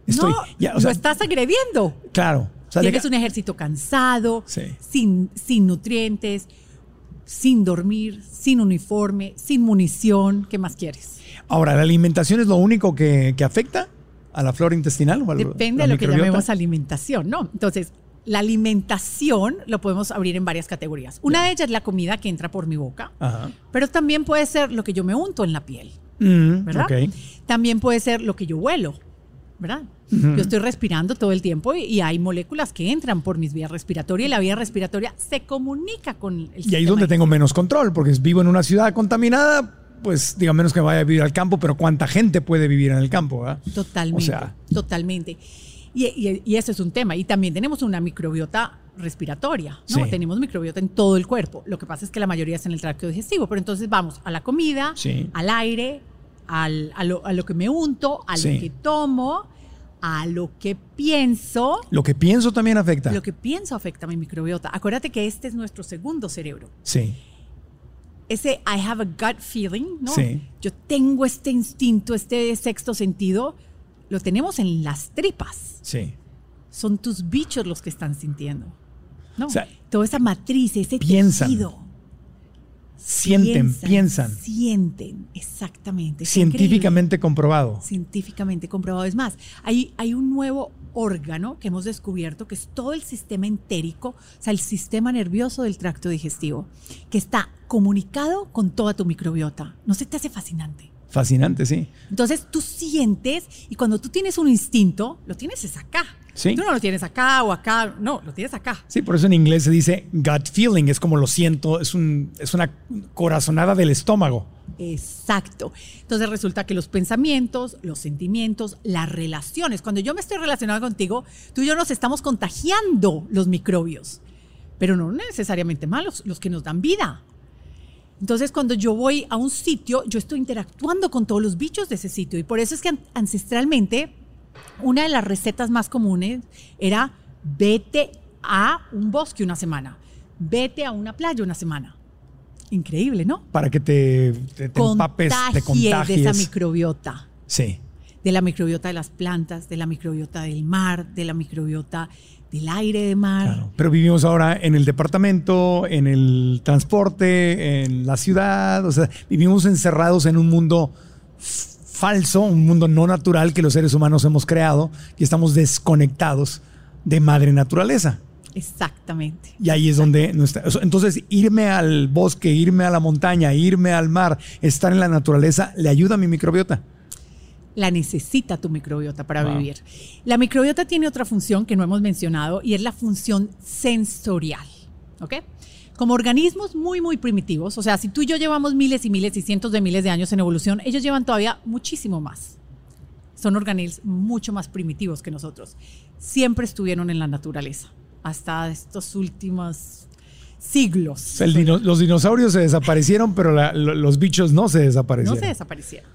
[SPEAKER 3] Estoy,
[SPEAKER 4] no,
[SPEAKER 3] ya, o
[SPEAKER 4] lo
[SPEAKER 3] sea,
[SPEAKER 4] estás agrediendo.
[SPEAKER 3] claro. O sea,
[SPEAKER 4] Tienes un ejército cansado,
[SPEAKER 3] Sí.
[SPEAKER 4] sin, sin nutrientes, sin dormir, sin uniforme, sin munición. ¿Qué más quieres?
[SPEAKER 3] Ahora, ¿la alimentación es lo único que, que afecta? a la flora intestinal? O a
[SPEAKER 4] Depende de lo que llamemos alimentación, ¿no? Entonces, la alimentación lo podemos abrir en varias categorías. Una de ellas es la comida que entra por mi boca,
[SPEAKER 3] Ajá.
[SPEAKER 4] pero también puede ser lo que yo me unto en la piel,
[SPEAKER 3] Mm,
[SPEAKER 4] ¿verdad? También puede ser lo que yo huelo, ¿verdad? Yo estoy respirando todo el tiempo y, y hay moléculas que entran por mis vías respiratorias y la vía respiratoria se comunica con el
[SPEAKER 3] Y ahí es donde tengo menos control, porque vivo en una ciudad contaminada, pues diga menos que vaya a vivir al campo, pero ¿cuánta gente puede vivir en el campo? verdad?
[SPEAKER 4] Totalmente.
[SPEAKER 3] O sea,
[SPEAKER 4] totalmente. Y, y, y eso es un tema. Y también tenemos una microbiota respiratoria, ¿no?
[SPEAKER 3] Sí.
[SPEAKER 4] Tenemos microbiota en todo el cuerpo. Lo que pasa es que la mayoría es en el tracto digestivo. Pero entonces vamos a la comida,
[SPEAKER 3] Sí.
[SPEAKER 4] al aire, al- a, lo, a lo que me unto, a
[SPEAKER 3] Sí.
[SPEAKER 4] lo que tomo, a lo que pienso.
[SPEAKER 3] lo que pienso también afecta.
[SPEAKER 4] Lo que pienso afecta a mi microbiota. Acuérdate que este es nuestro segundo cerebro.
[SPEAKER 3] Sí,
[SPEAKER 4] Ese I have a gut feeling, ¿no?
[SPEAKER 3] Sí.
[SPEAKER 4] Yo tengo este instinto, este sexto sentido, lo tenemos en las tripas.
[SPEAKER 3] sí.
[SPEAKER 4] Son tus bichos los que están sintiendo. ¿no?
[SPEAKER 3] O sea,
[SPEAKER 4] Toda esa matriz, ese
[SPEAKER 3] piensan,
[SPEAKER 4] tejido.
[SPEAKER 3] Sienten, piensan.
[SPEAKER 4] Sienten, exactamente. Es
[SPEAKER 3] Científicamente comprobado.
[SPEAKER 4] Científicamente comprobado. Es más, hay, hay un nuevo órgano que hemos descubierto que es todo el sistema entérico, o sea, el sistema nervioso del tracto digestivo, que está comunicado con toda tu microbiota. ¿No se te hace fascinante?
[SPEAKER 3] Fascinante, sí.
[SPEAKER 4] Entonces tú sientes y cuando tú tienes un instinto, lo tienes es acá.
[SPEAKER 3] Sí.
[SPEAKER 4] Tú no lo tienes acá o acá, no, lo tienes acá.
[SPEAKER 3] Sí, por eso en inglés se dice gut feeling, es como lo siento, es, un, es una corazonada del estómago.
[SPEAKER 4] Exacto. Entonces resulta que los pensamientos, los sentimientos, las relaciones, cuando yo me estoy relacionando contigo, tú y yo nos estamos contagiando los microbios, pero no necesariamente malos, los que nos dan vida. Entonces, cuando yo voy a un sitio, yo estoy interactuando con todos los bichos de ese sitio. Y por eso es que an- ancestralmente, una de las recetas más comunes era vete a un bosque una semana, vete a una playa una semana. Increíble, ¿no?
[SPEAKER 3] Para que te, te, te empapes, te
[SPEAKER 4] Contagie de esa
[SPEAKER 3] contagies.
[SPEAKER 4] microbiota,
[SPEAKER 3] Sí.
[SPEAKER 4] de la microbiota de las plantas, de la microbiota del mar, de la microbiota del aire de mar.
[SPEAKER 3] Claro. Pero vivimos ahora en el departamento, en el transporte, en la ciudad, o sea, vivimos encerrados en un mundo falso, un mundo no natural que los seres humanos hemos creado y estamos desconectados de madre naturaleza.
[SPEAKER 4] Exactamente.
[SPEAKER 3] Y ahí es donde nuestra, entonces irme al bosque, irme a la montaña, irme al mar, estar en la naturaleza le ayuda a mi microbiota.
[SPEAKER 4] La necesita tu microbiota para
[SPEAKER 3] Wow.
[SPEAKER 4] vivir. La microbiota tiene otra función que no hemos mencionado y es la función sensorial. ¿Ok? Como organismos muy, muy primitivos, o sea, si tú y yo llevamos miles y miles y cientos de miles de años en evolución, ellos llevan todavía muchísimo más. Son organismos mucho más primitivos que nosotros. Siempre estuvieron en la naturaleza, hasta estos últimos siglos.
[SPEAKER 3] O sea, el dino- los dinosaurios se desaparecieron, pero la- los bichos no se
[SPEAKER 4] no
[SPEAKER 3] desaparecieron.
[SPEAKER 4] se desaparecieron.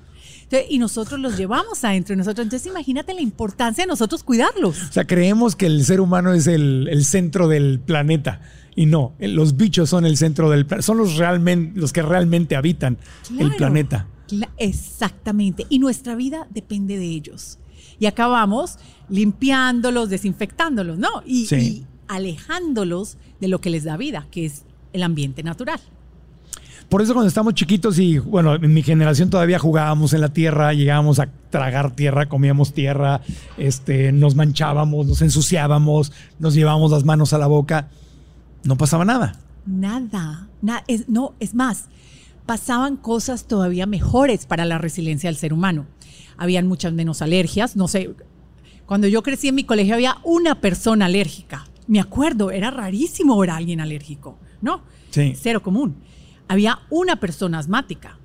[SPEAKER 4] Y nosotros los llevamos adentro de nosotros. Entonces, imagínate la importancia de nosotros cuidarlos.
[SPEAKER 3] O sea, creemos que el ser humano es el, el centro del planeta. Y no, los bichos son el centro del planeta. Son los, realmente, los que realmente habitan el planeta.
[SPEAKER 4] Exactamente. Y nuestra vida depende de ellos. Y acabamos limpiándolos, desinfectándolos, ¿no? Y,
[SPEAKER 3] Sí.
[SPEAKER 4] y alejándolos de lo que les da vida, que es el ambiente natural.
[SPEAKER 3] Por eso cuando estamos chiquitos y, bueno, en mi generación todavía jugábamos en la tierra, llegábamos a tragar tierra, comíamos tierra, este, nos manchábamos, nos ensuciábamos, nos llevábamos las manos a la boca. No pasaba nada.
[SPEAKER 4] Nada. na- es, no, es más, pasaban cosas todavía mejores para la resiliencia del ser humano. Habían muchas menos alergias. No sé, cuando yo crecí en mi colegio había una persona alérgica. Me acuerdo, era rarísimo ver a alguien alérgico, ¿no?
[SPEAKER 3] Sí.
[SPEAKER 4] Cero común. Había una persona asmática.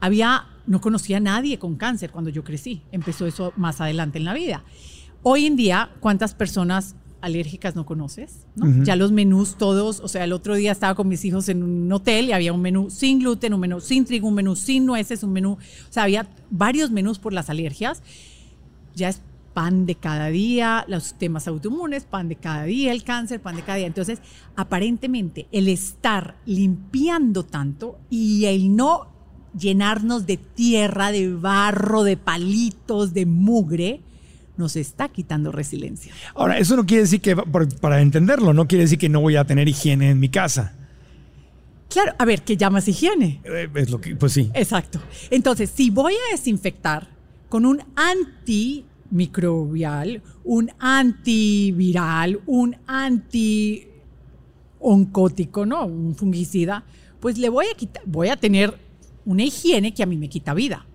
[SPEAKER 4] Había, no conocía a nadie con cáncer cuando yo crecí. Empezó eso más adelante en la vida. Hoy en día, ¿cuántas personas alérgicas no conoces? Ya los menús todos, o sea, el otro día estaba con mis hijos en un hotel y había un menú sin gluten, un menú sin trigo, un menú sin nueces, un menú, o sea, había varios menús por las alergias. Ya es pan de cada día, los temas autoinmunes, pan de cada día, el cáncer, pan de cada día. Entonces, aparentemente, el estar limpiando tanto y el no llenarnos de tierra, de barro, de palitos, de mugre, nos está quitando resiliencia.
[SPEAKER 3] Ahora, eso no quiere decir que, para entenderlo, no quiere decir que no voy a tener higiene en mi casa.
[SPEAKER 4] Claro, a ver, ¿qué llamas higiene?
[SPEAKER 3] Eh, Es lo que, pues sí.
[SPEAKER 4] Exacto. Entonces, si voy a desinfectar con un antimicrobial, un antiviral, un anti-oncótico, ¿no? Un fungicida, pues le voy a quitar, voy a tener una higiene que a mí me quita vida.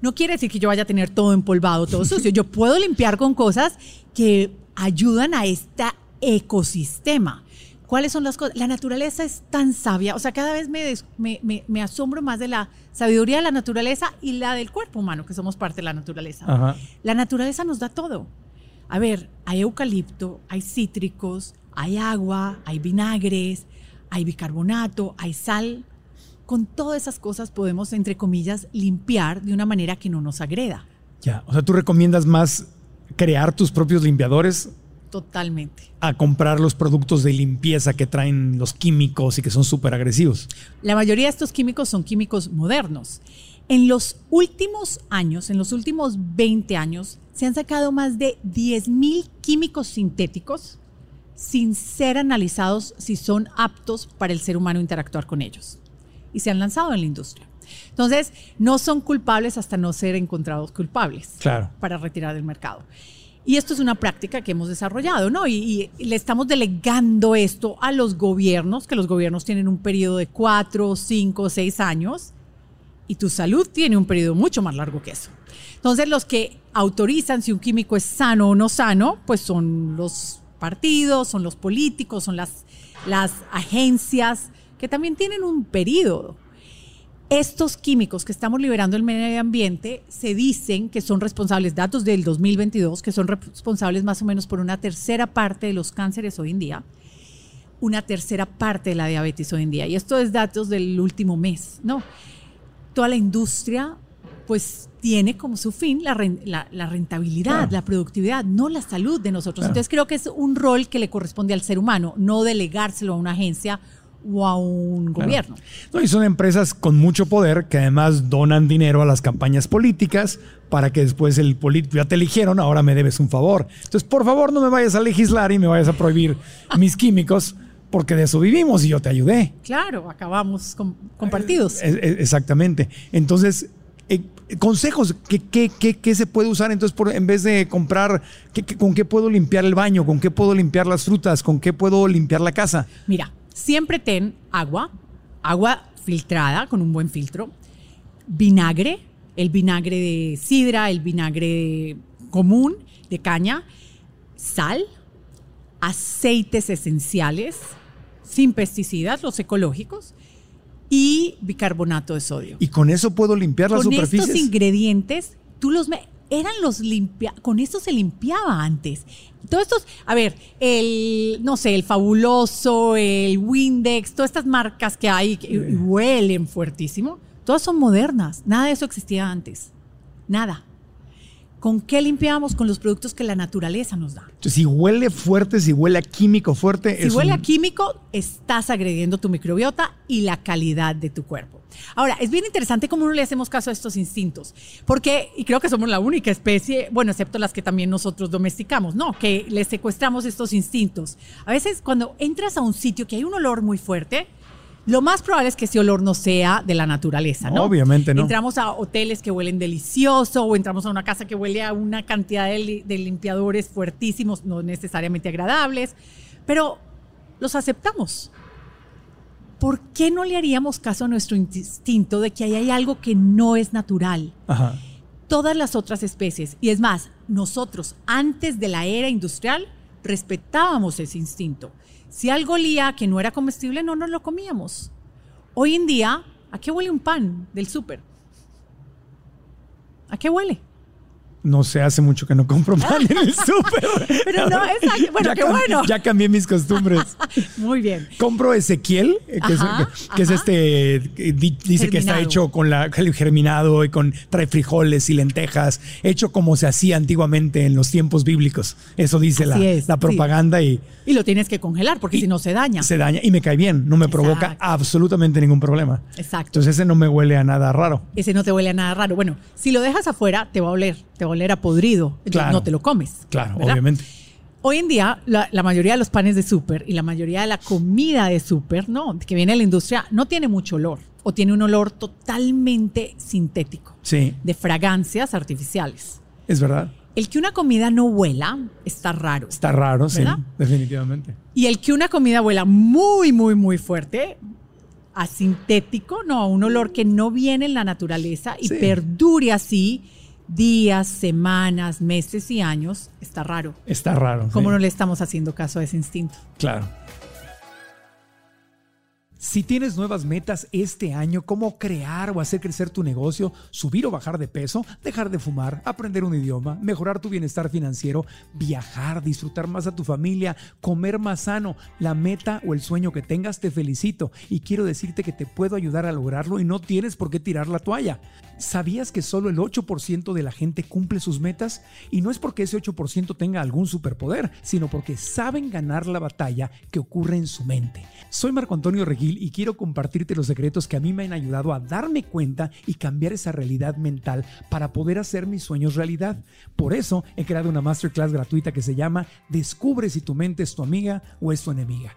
[SPEAKER 4] No quiere decir que yo vaya a tener todo empolvado, todo [laughs] sucio. Yo puedo limpiar con cosas que ayudan a este ecosistema. ¿Cuáles son las cosas? La naturaleza es tan sabia, o sea, cada vez me, des- me, me- me asombro más de la sabiduría de la naturaleza y la del cuerpo humano, que somos parte de la naturaleza.
[SPEAKER 3] Ajá.
[SPEAKER 4] La naturaleza nos da todo. A ver, hay eucalipto, hay cítricos, hay agua, hay vinagres, hay bicarbonato, hay sal. Con todas esas cosas podemos, entre comillas, limpiar de una manera que no nos agreda.
[SPEAKER 3] Ya. O sea, tú recomiendas más crear tus propios limpiadores
[SPEAKER 4] Totalmente.
[SPEAKER 3] a comprar los productos de limpieza que traen los químicos y que son súper agresivos.
[SPEAKER 4] La mayoría de estos químicos son químicos modernos. En los últimos años, en los últimos 20 años, se han sacado más de 10.000 químicos sintéticos sin ser analizados si son aptos para el ser humano interactuar con ellos. Y se han lanzado en la industria. Entonces, no son culpables hasta no ser encontrados culpables
[SPEAKER 3] Claro.
[SPEAKER 4] para retirar del mercado. Y esto es una práctica que hemos desarrollado, ¿no? Y, le estamos delegando esto a los gobiernos, que los gobiernos tienen un periodo de cuatro, cinco, seis años, y tu salud tiene un periodo mucho más largo que eso. Entonces, los que autorizan si un químico es sano o no sano, pues son los partidos, son los políticos, son las, las agencias, que también tienen un periodo estos químicos que estamos liberando el medio ambiente se dicen que son responsables, datos del 2022, que son responsables más o menos por una tercera parte de los cánceres hoy en día, una tercera parte de la diabetes hoy en día. Y esto es datos del último mes, ¿no? Toda la industria pues tiene como su fin la, ren- la- la rentabilidad,
[SPEAKER 3] Claro.
[SPEAKER 4] la productividad, no la salud de nosotros.
[SPEAKER 3] Claro.
[SPEAKER 4] Entonces creo que es un rol que le corresponde al ser humano, no delegárselo a una agencia o a un
[SPEAKER 3] Claro.
[SPEAKER 4] gobierno.
[SPEAKER 3] No, y son empresas con mucho poder que además donan dinero a las campañas políticas para que después el político, ya te eligieron, ahora me debes un favor. Entonces, por favor, no me vayas a legislar y me vayas a prohibir [laughs] mis químicos, porque de eso vivimos y yo te ayudé.
[SPEAKER 4] Claro, acabamos con, compartidos.
[SPEAKER 3] Es- es- exactamente. Entonces, eh, consejos, ¿qué, qué, qué, qué se puede usar? Entonces, por, en vez de comprar, ¿qué- qué- ¿con qué puedo limpiar el baño? ¿Con qué puedo limpiar las frutas? ¿Con qué puedo limpiar la casa?
[SPEAKER 4] Mira, siempre ten agua, agua filtrada con un buen filtro, vinagre, el vinagre de sidra, el vinagre común de caña, sal, aceites esenciales, sin pesticidas, los ecológicos, y bicarbonato de sodio.
[SPEAKER 3] Y con eso puedo limpiar las
[SPEAKER 4] con
[SPEAKER 3] superficies.
[SPEAKER 4] estos ingredientes, tú los me- eran los limpia, con esto se limpiaba antes. Todos estos, a ver, el, no sé, el fabuloso, el Windex, todas estas marcas que hay que huelen fuertísimo, todas son modernas. Nada de eso existía antes. Nada. ¿Con qué limpiábamos? Con los productos que la naturaleza nos da.
[SPEAKER 3] Entonces, si huele fuerte, si huele a químico fuerte,
[SPEAKER 4] Si
[SPEAKER 3] es
[SPEAKER 4] huele
[SPEAKER 3] un-
[SPEAKER 4] a químico, estás agrediendo tu microbiota y la calidad de tu cuerpo. Ahora, es bien interesante cómo no le hacemos caso a estos instintos, porque, y creo que somos la única especie, bueno, excepto las que también nosotros domesticamos, ¿no? Que les secuestramos estos instintos. A veces cuando entras a un sitio que hay un olor muy fuerte, lo más probable es que ese olor no sea de la naturaleza, ¿no?
[SPEAKER 3] Obviamente no.
[SPEAKER 4] Entramos a hoteles que huelen delicioso o entramos a una casa que huele a una cantidad de, li- de limpiadores fuertísimos, no necesariamente agradables, pero los aceptamos. ¿Por qué no le haríamos caso a nuestro instinto de que ahí hay algo que no es natural?
[SPEAKER 3] Ajá.
[SPEAKER 4] Todas las otras especies, y es más, nosotros antes de la era industrial respetábamos ese instinto. Si algo olía que no era comestible, no nos lo comíamos. Hoy en día, ¿a qué huele un pan del súper? ¿A qué huele?
[SPEAKER 3] No sé, hace mucho que no compro [laughs] pan en el súper.
[SPEAKER 4] Pero no, exacto. Bueno,
[SPEAKER 3] Ya
[SPEAKER 4] qué bueno.
[SPEAKER 3] Ya cambié mis costumbres. [laughs]
[SPEAKER 4] Muy bien.
[SPEAKER 3] Compro Ezequiel, eh, que,
[SPEAKER 4] Ajá,
[SPEAKER 3] es, que es
[SPEAKER 4] ajá.
[SPEAKER 3] este, di- dice que está hecho con la el germinado y con trae frijoles y lentejas, hecho como se hacía antiguamente en los tiempos bíblicos. Eso dice la,
[SPEAKER 4] es,
[SPEAKER 3] la
[SPEAKER 4] sí.
[SPEAKER 3] propaganda y
[SPEAKER 4] Y lo tienes que congelar porque si no se daña.
[SPEAKER 3] se daña y me cae bien, no me provoca absolutamente ningún problema.
[SPEAKER 4] Exacto.
[SPEAKER 3] Entonces ese no me huele a nada raro.
[SPEAKER 4] Ese no te huele a nada raro. Bueno, si lo dejas afuera, te va a oler. Te va a oler a podrido.
[SPEAKER 3] Claro.
[SPEAKER 4] no te lo comes.
[SPEAKER 3] Claro,
[SPEAKER 4] ¿verdad?
[SPEAKER 3] obviamente.
[SPEAKER 4] Hoy en día, la, la mayoría de los panes de súper y la mayoría de la comida de súper, ¿no? Que viene de la industria, no tiene mucho olor. O tiene un olor totalmente sintético.
[SPEAKER 3] Sí,
[SPEAKER 4] De fragancias artificiales.
[SPEAKER 3] es verdad.
[SPEAKER 4] El que una comida no huela está raro.
[SPEAKER 3] Está raro, sí, definitivamente.
[SPEAKER 4] Y el que una comida huela muy, muy, muy fuerte, a sintético, no, a un olor que no viene en la naturaleza y
[SPEAKER 3] Sí.
[SPEAKER 4] perdure así días, semanas, meses y años, está raro.
[SPEAKER 3] Está raro.
[SPEAKER 4] ¿Cómo
[SPEAKER 3] sí.
[SPEAKER 4] no le estamos haciendo caso a ese instinto?
[SPEAKER 3] Claro. Si tienes nuevas metas este año, como crear o hacer crecer tu negocio, subir o bajar de peso, dejar de fumar, aprender un idioma, mejorar tu bienestar financiero, viajar, disfrutar más a tu familia, comer más sano, la meta o el sueño que tengas, te felicito y quiero decirte que te puedo ayudar a lograrlo y no tienes por qué tirar la toalla. ¿Sabías que solo el 8% de la gente cumple sus metas? Y no es porque ese 8% tenga algún superpoder, sino porque saben ganar la batalla que ocurre en su mente. Soy Marco Antonio Regil y quiero compartirte los secretos que a mí me han ayudado a darme cuenta y cambiar esa realidad mental para poder hacer mis sueños realidad. Por eso he creado una masterclass gratuita que se llama Descubre si tu mente es tu amiga o es tu enemiga.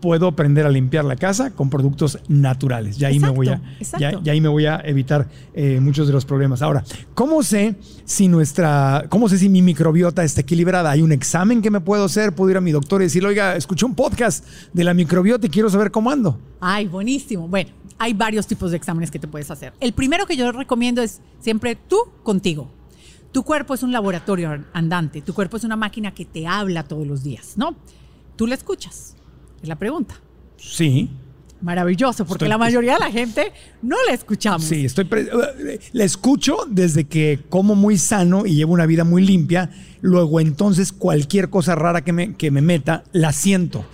[SPEAKER 3] puedo aprender a limpiar la casa con productos naturales. Ya ahí me voy a, ya ahí me voy a evitar eh, muchos de los problemas. Ahora, ¿cómo sé si nuestra, cómo sé si mi microbiota está equilibrada? Hay un examen que me puedo hacer, puedo ir a mi doctor y decirle, oiga, escuché un podcast de la microbiota y quiero saber cómo ando.
[SPEAKER 4] Ay, buenísimo. Bueno, hay varios tipos de exámenes que te puedes hacer. El primero que yo recomiendo es siempre tú contigo. Tu cuerpo es un laboratorio andante, tu cuerpo es una máquina que te habla todos los días, ¿no? Tú la escuchas, es la pregunta.
[SPEAKER 3] Sí,
[SPEAKER 4] Maravilloso, porque
[SPEAKER 3] Estoy-
[SPEAKER 4] la mayoría de la gente no la escuchamos.
[SPEAKER 3] sí, estoy la escucho desde que como muy sano y llevo una vida muy limpia. Luego entonces cualquier cosa rara que me, que me meta, la siento.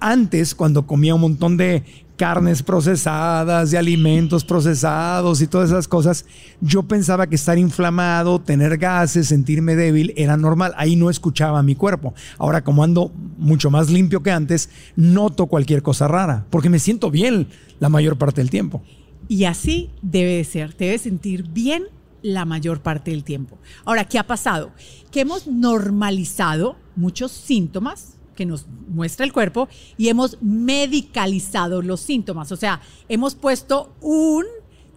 [SPEAKER 3] Antes, cuando comía un montón de carnes procesadas, de alimentos procesados y todas esas cosas, yo pensaba que estar inflamado, tener gases, sentirme débil era normal. Ahí no escuchaba a mi cuerpo. Ahora, como ando mucho más limpio que antes, noto cualquier cosa rara, porque me siento bien la mayor parte del tiempo.
[SPEAKER 4] Y así debe de ser, te debes sentir bien la mayor parte del tiempo. Ahora, ¿qué ha pasado? Que hemos normalizado muchos síntomas que nos muestra el cuerpo y hemos medicalizado los síntomas. O sea, hemos puesto un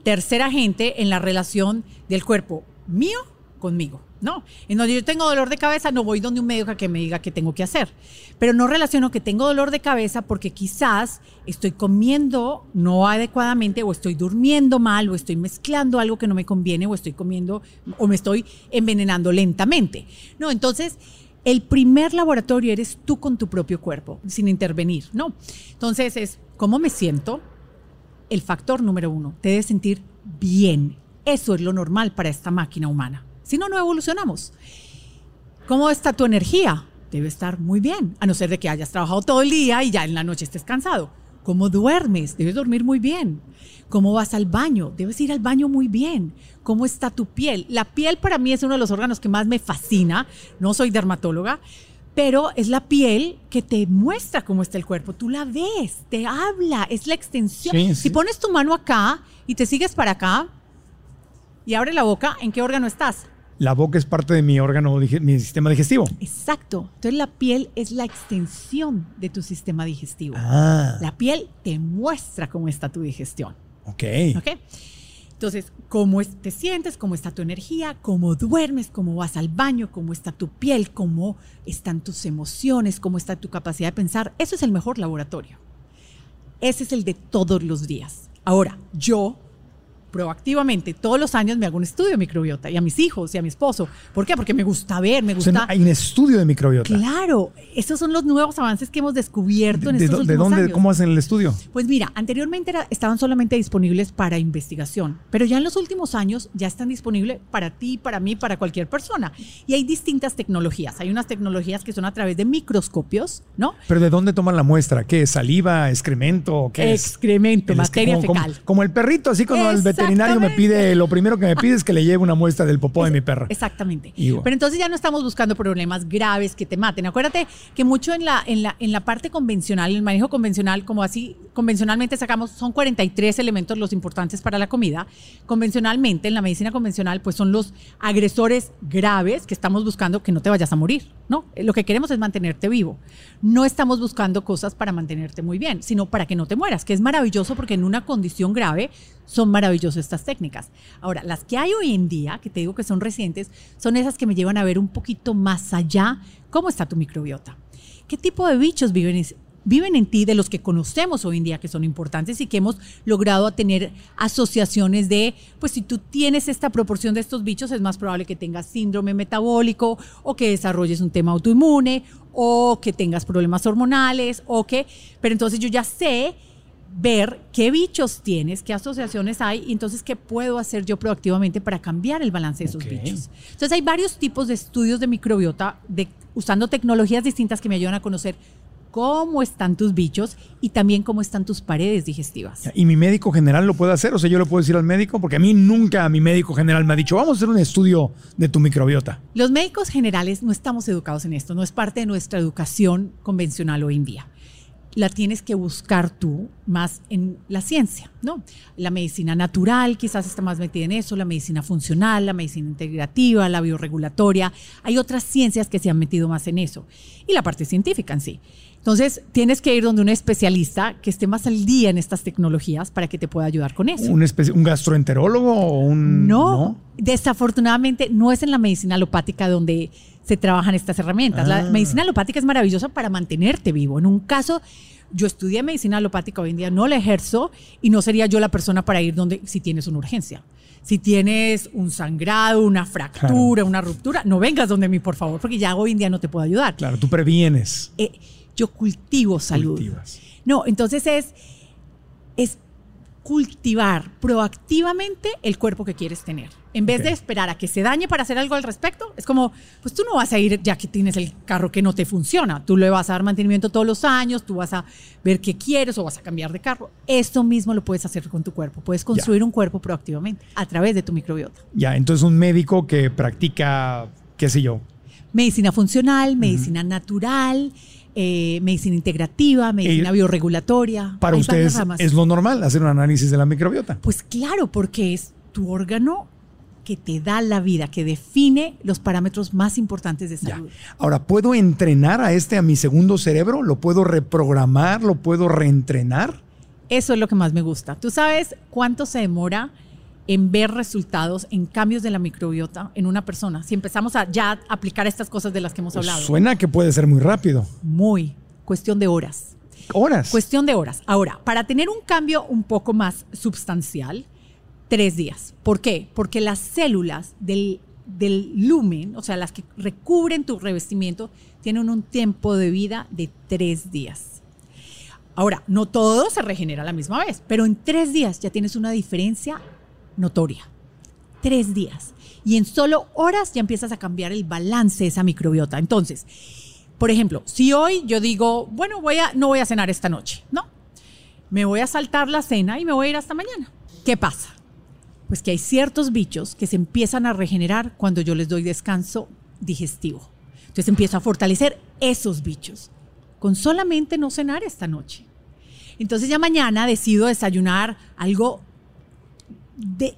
[SPEAKER 4] tercer agente en la relación del cuerpo mío conmigo. No, en donde yo tengo dolor de cabeza, no voy donde un médico que me diga qué tengo que hacer. Pero no relaciono que tengo dolor de cabeza porque quizás estoy comiendo no adecuadamente o estoy durmiendo mal o estoy mezclando algo que no me conviene o estoy comiendo o me estoy envenenando lentamente. No, entonces el primer laboratorio eres tú con tu propio cuerpo, sin intervenir, ¿no? Entonces es, ¿cómo me siento? El factor número uno, te debes sentir bien. Eso es lo normal para esta máquina humana. Si no, no evolucionamos. ¿Cómo está tu energía? Debe estar muy bien, a no ser de que hayas trabajado todo el día y ya en la noche estés cansado. ¿Cómo duermes? Debes dormir muy bien. ¿Cómo vas al baño? Debes ir al baño muy bien. ¿Cómo está tu piel? La piel para mí es uno de los órganos que más me fascina. No soy dermatóloga, pero es la piel que te muestra cómo está el cuerpo. Tú la ves, te habla, es la extensión.
[SPEAKER 3] Sí,
[SPEAKER 4] Si pones tu mano acá y te sigues para acá y abre la boca, ¿en qué órgano estás?
[SPEAKER 3] La boca es parte de mi órgano, mi sistema digestivo.
[SPEAKER 4] Exacto. Entonces la piel es la extensión de tu sistema digestivo.
[SPEAKER 3] Ah,
[SPEAKER 4] La piel te muestra cómo está tu digestión.
[SPEAKER 3] ok.
[SPEAKER 4] ¿Ok? Entonces, cómo te sientes, cómo está tu energía, cómo duermes, cómo vas al baño, cómo está tu piel, cómo están tus emociones, cómo está tu capacidad de pensar. Eso es el mejor laboratorio. Ese es el de todos los días. Ahora, yo proactivamente todos los años me hago un estudio de microbiota y a mis hijos y a mi esposo. ¿Por qué? Porque me gusta ver, me
[SPEAKER 3] O sea,
[SPEAKER 4] gusta...
[SPEAKER 3] hay un estudio de microbiota.
[SPEAKER 4] Claro, esos son los nuevos avances que hemos descubierto en
[SPEAKER 3] ¿De,
[SPEAKER 4] estos
[SPEAKER 3] de
[SPEAKER 4] últimos
[SPEAKER 3] dónde,
[SPEAKER 4] años.
[SPEAKER 3] cómo hacen el estudio?
[SPEAKER 4] Pues mira, anteriormente era- estaban solamente disponibles para investigación, pero ya en los últimos años ya están disponibles para ti, para mí, para cualquier persona. Y hay distintas tecnologías. Hay unas tecnologías que son a través de microscopios, ¿no?
[SPEAKER 3] ¿Pero de dónde toman la muestra? ¿Qué es? ¿Saliva? ¿Excremento? ¿Qué es?
[SPEAKER 4] Excremento,
[SPEAKER 3] El
[SPEAKER 4] materia
[SPEAKER 3] como- como-
[SPEAKER 4] fecal.
[SPEAKER 3] Como, el perrito, así cuando al
[SPEAKER 4] Exacto,
[SPEAKER 3] veterinario me pide, lo primero que me pide es que le lleve una muestra del popó de mi perra.
[SPEAKER 4] Exactamente. Pero entonces ya no estamos buscando problemas graves que te maten. Acuérdate que mucho en la, en la, en la parte convencional, el manejo convencional, como así convencionalmente sacamos, son 43 elementos los importantes para la comida. Convencionalmente, en la medicina convencional, pues son los agresores graves que estamos buscando que no te vayas a morir, ¿no? Lo que queremos es mantenerte vivo. No estamos buscando cosas para mantenerte muy bien, sino para que no te mueras, que es maravilloso porque en una condición grave son maravillosas estas técnicas. Ahora, las que hay hoy en día, que te digo que son recientes, son esas que me llevan a ver un poquito más allá cómo está tu microbiota. ¿Qué tipo de bichos viven, viven en ti de los que conocemos hoy en día que son importantes y que hemos logrado tener asociaciones de, pues si tú tienes esta proporción de estos bichos, es más probable que tengas síndrome metabólico o que desarrolles un tema autoinmune o que tengas problemas hormonales o que, pero entonces yo ya sé ver qué bichos tienes, qué asociaciones hay y entonces qué puedo hacer yo proactivamente para cambiar el balance de esos bichos. Entonces hay varios tipos de estudios de microbiota de, usando tecnologías distintas que me ayudan a conocer cómo están tus bichos y también cómo están tus paredes digestivas.
[SPEAKER 3] ¿Y mi médico general lo puede hacer? O sea, yo le puedo decir al médico, porque a mí nunca mi médico general me ha dicho, vamos a hacer un estudio de tu microbiota.
[SPEAKER 4] Los médicos generales no estamos educados en esto, no es parte de nuestra educación convencional hoy en día. La tienes que buscar tú más en la ciencia, ¿no? La medicina natural quizás está más metida en eso, la medicina funcional, la medicina integrativa, la bioregulatoria. Hay otras ciencias que se han metido más en eso. Y la parte científica en sí. Entonces, tienes que ir donde un especialista que esté más al día en estas tecnologías para que te pueda ayudar con eso.
[SPEAKER 3] ¿Un, gastroenterólogo o un...?
[SPEAKER 4] No, desafortunadamente no es en la medicina alopática donde se trabajan estas herramientas. La
[SPEAKER 3] Ah.
[SPEAKER 4] medicina alopática es maravillosa para mantenerte vivo. En un caso, yo estudié medicina alopática hoy en día, no la ejerzo y no sería yo la persona para ir donde si tienes una urgencia. Si tienes un sangrado, una fractura, una ruptura, no vengas donde mí, por favor, porque ya hoy en día no te puedo ayudar.
[SPEAKER 3] Claro, tú previenes.
[SPEAKER 4] Eh, yo cultivo salud.
[SPEAKER 3] Cultivas.
[SPEAKER 4] No, entonces es, es cultivar proactivamente el cuerpo que quieres tener. En vez de esperar a que se dañe para hacer algo al respecto, es como, pues tú no vas a ir ya que tienes el carro que no te funciona. Tú le vas a dar mantenimiento todos los años, tú vas a ver qué quieres o vas a cambiar de carro. Esto mismo lo puedes hacer con tu cuerpo. Puedes construir un cuerpo proactivamente a través de tu microbiota.
[SPEAKER 3] Ya, entonces un médico que practica, qué sé yo,
[SPEAKER 4] Medicina funcional, medicina natural, eh, medicina integrativa, medicina
[SPEAKER 3] Eh,
[SPEAKER 4] bioregulatoria.
[SPEAKER 3] para ustedes es lo normal hacer un análisis de la microbiota.
[SPEAKER 4] Pues claro, porque es tu órgano que te da la vida, que define los parámetros más importantes de
[SPEAKER 3] Ya.
[SPEAKER 4] salud.
[SPEAKER 3] Ahora, ¿puedo entrenar a este, a mi segundo cerebro? ¿Lo puedo reprogramar? ¿Lo puedo reentrenar?
[SPEAKER 4] Eso es lo que más me gusta. ¿Tú sabes cuánto se demora en ver resultados en cambios de la microbiota en una persona? Si empezamos a ya aplicar estas cosas de las que hemos
[SPEAKER 3] Pues
[SPEAKER 4] hablado.
[SPEAKER 3] suena que puede ser muy rápido.
[SPEAKER 4] Muy. Cuestión de horas.
[SPEAKER 3] Horas.
[SPEAKER 4] Cuestión de horas. Ahora, para tener un cambio un poco más sustancial, tres días. ¿Por qué? Porque las células del, del lumen, o sea, las que recubren tu revestimiento, tienen un tiempo de vida de tres días. Ahora, no todo se regenera a la misma vez, pero en tres días ya tienes una diferencia notoria. Tres días. Y en solo horas ya empiezas a cambiar el balance de esa microbiota. Entonces, por ejemplo, si hoy yo digo, bueno, voy a, no voy a cenar esta noche, no, me voy a saltar la cena y me voy a ir hasta mañana. ¿Qué pasa? Pues que hay ciertos bichos que se empiezan a regenerar cuando yo les doy descanso digestivo. Entonces empiezo a fortalecer esos bichos con solamente no cenar esta noche. Entonces ya mañana decido desayunar algo de,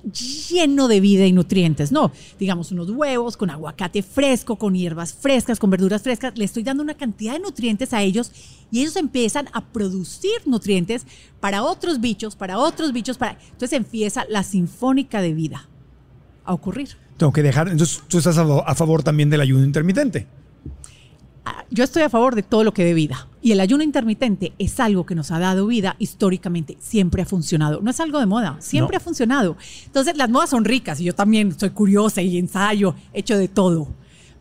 [SPEAKER 4] lleno de vida y nutrientes, ¿no? Digamos unos huevos con aguacate fresco, con hierbas frescas, con verduras frescas. Le estoy dando una cantidad de nutrientes a ellos y ellos empiezan a producir nutrientes para otros bichos, para otros bichos, para... Entonces empieza la sinfónica de vida a ocurrir.
[SPEAKER 3] Tengo que dejar. Entonces, tú estás a, favor también del ayuno intermitente.
[SPEAKER 4] Ah, Yo estoy a favor de todo lo que dé vida. Y el ayuno intermitente es algo que nos ha dado vida históricamente. Siempre ha funcionado. No es algo de moda. Siempre
[SPEAKER 3] No.
[SPEAKER 4] ha funcionado. Entonces, las modas son ricas y yo también soy curiosa y ensayo, hecho de todo.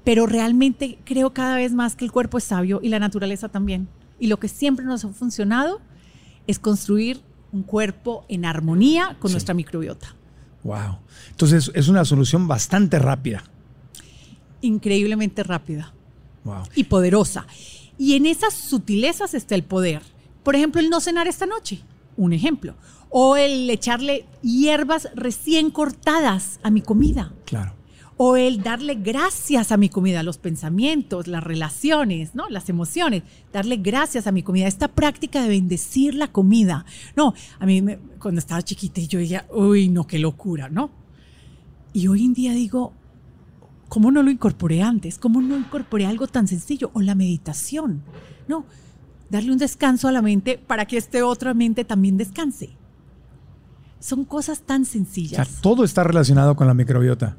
[SPEAKER 4] Pero realmente creo cada vez más que el cuerpo es sabio y la naturaleza también. Y lo que siempre nos ha funcionado es construir un cuerpo en armonía con nuestra microbiota.
[SPEAKER 3] Wow. Entonces, es una solución bastante rápida.
[SPEAKER 4] Increíblemente rápida.
[SPEAKER 3] Wow.
[SPEAKER 4] y poderosa. Y en esas sutilezas está el poder. Por ejemplo, el no cenar esta noche. un ejemplo. O el echarle hierbas recién cortadas a mi comida.
[SPEAKER 3] Claro.
[SPEAKER 4] O el darle gracias a mi comida, los pensamientos, las relaciones, ¿no? Las emociones. Darle gracias a mi comida. Esta práctica de bendecir la comida. No, a mí me- cuando estaba chiquita yo decía, uy, no, qué locura, ¿no? Y hoy en día digo, ¿cómo no lo incorporé antes? ¿Cómo no incorporé algo tan sencillo? O la meditación, ¿no? Darle un descanso a la mente para que esta otra mente también descanse. Son cosas tan
[SPEAKER 3] O sea,
[SPEAKER 4] sencillas.
[SPEAKER 3] todo está relacionado con la microbiota.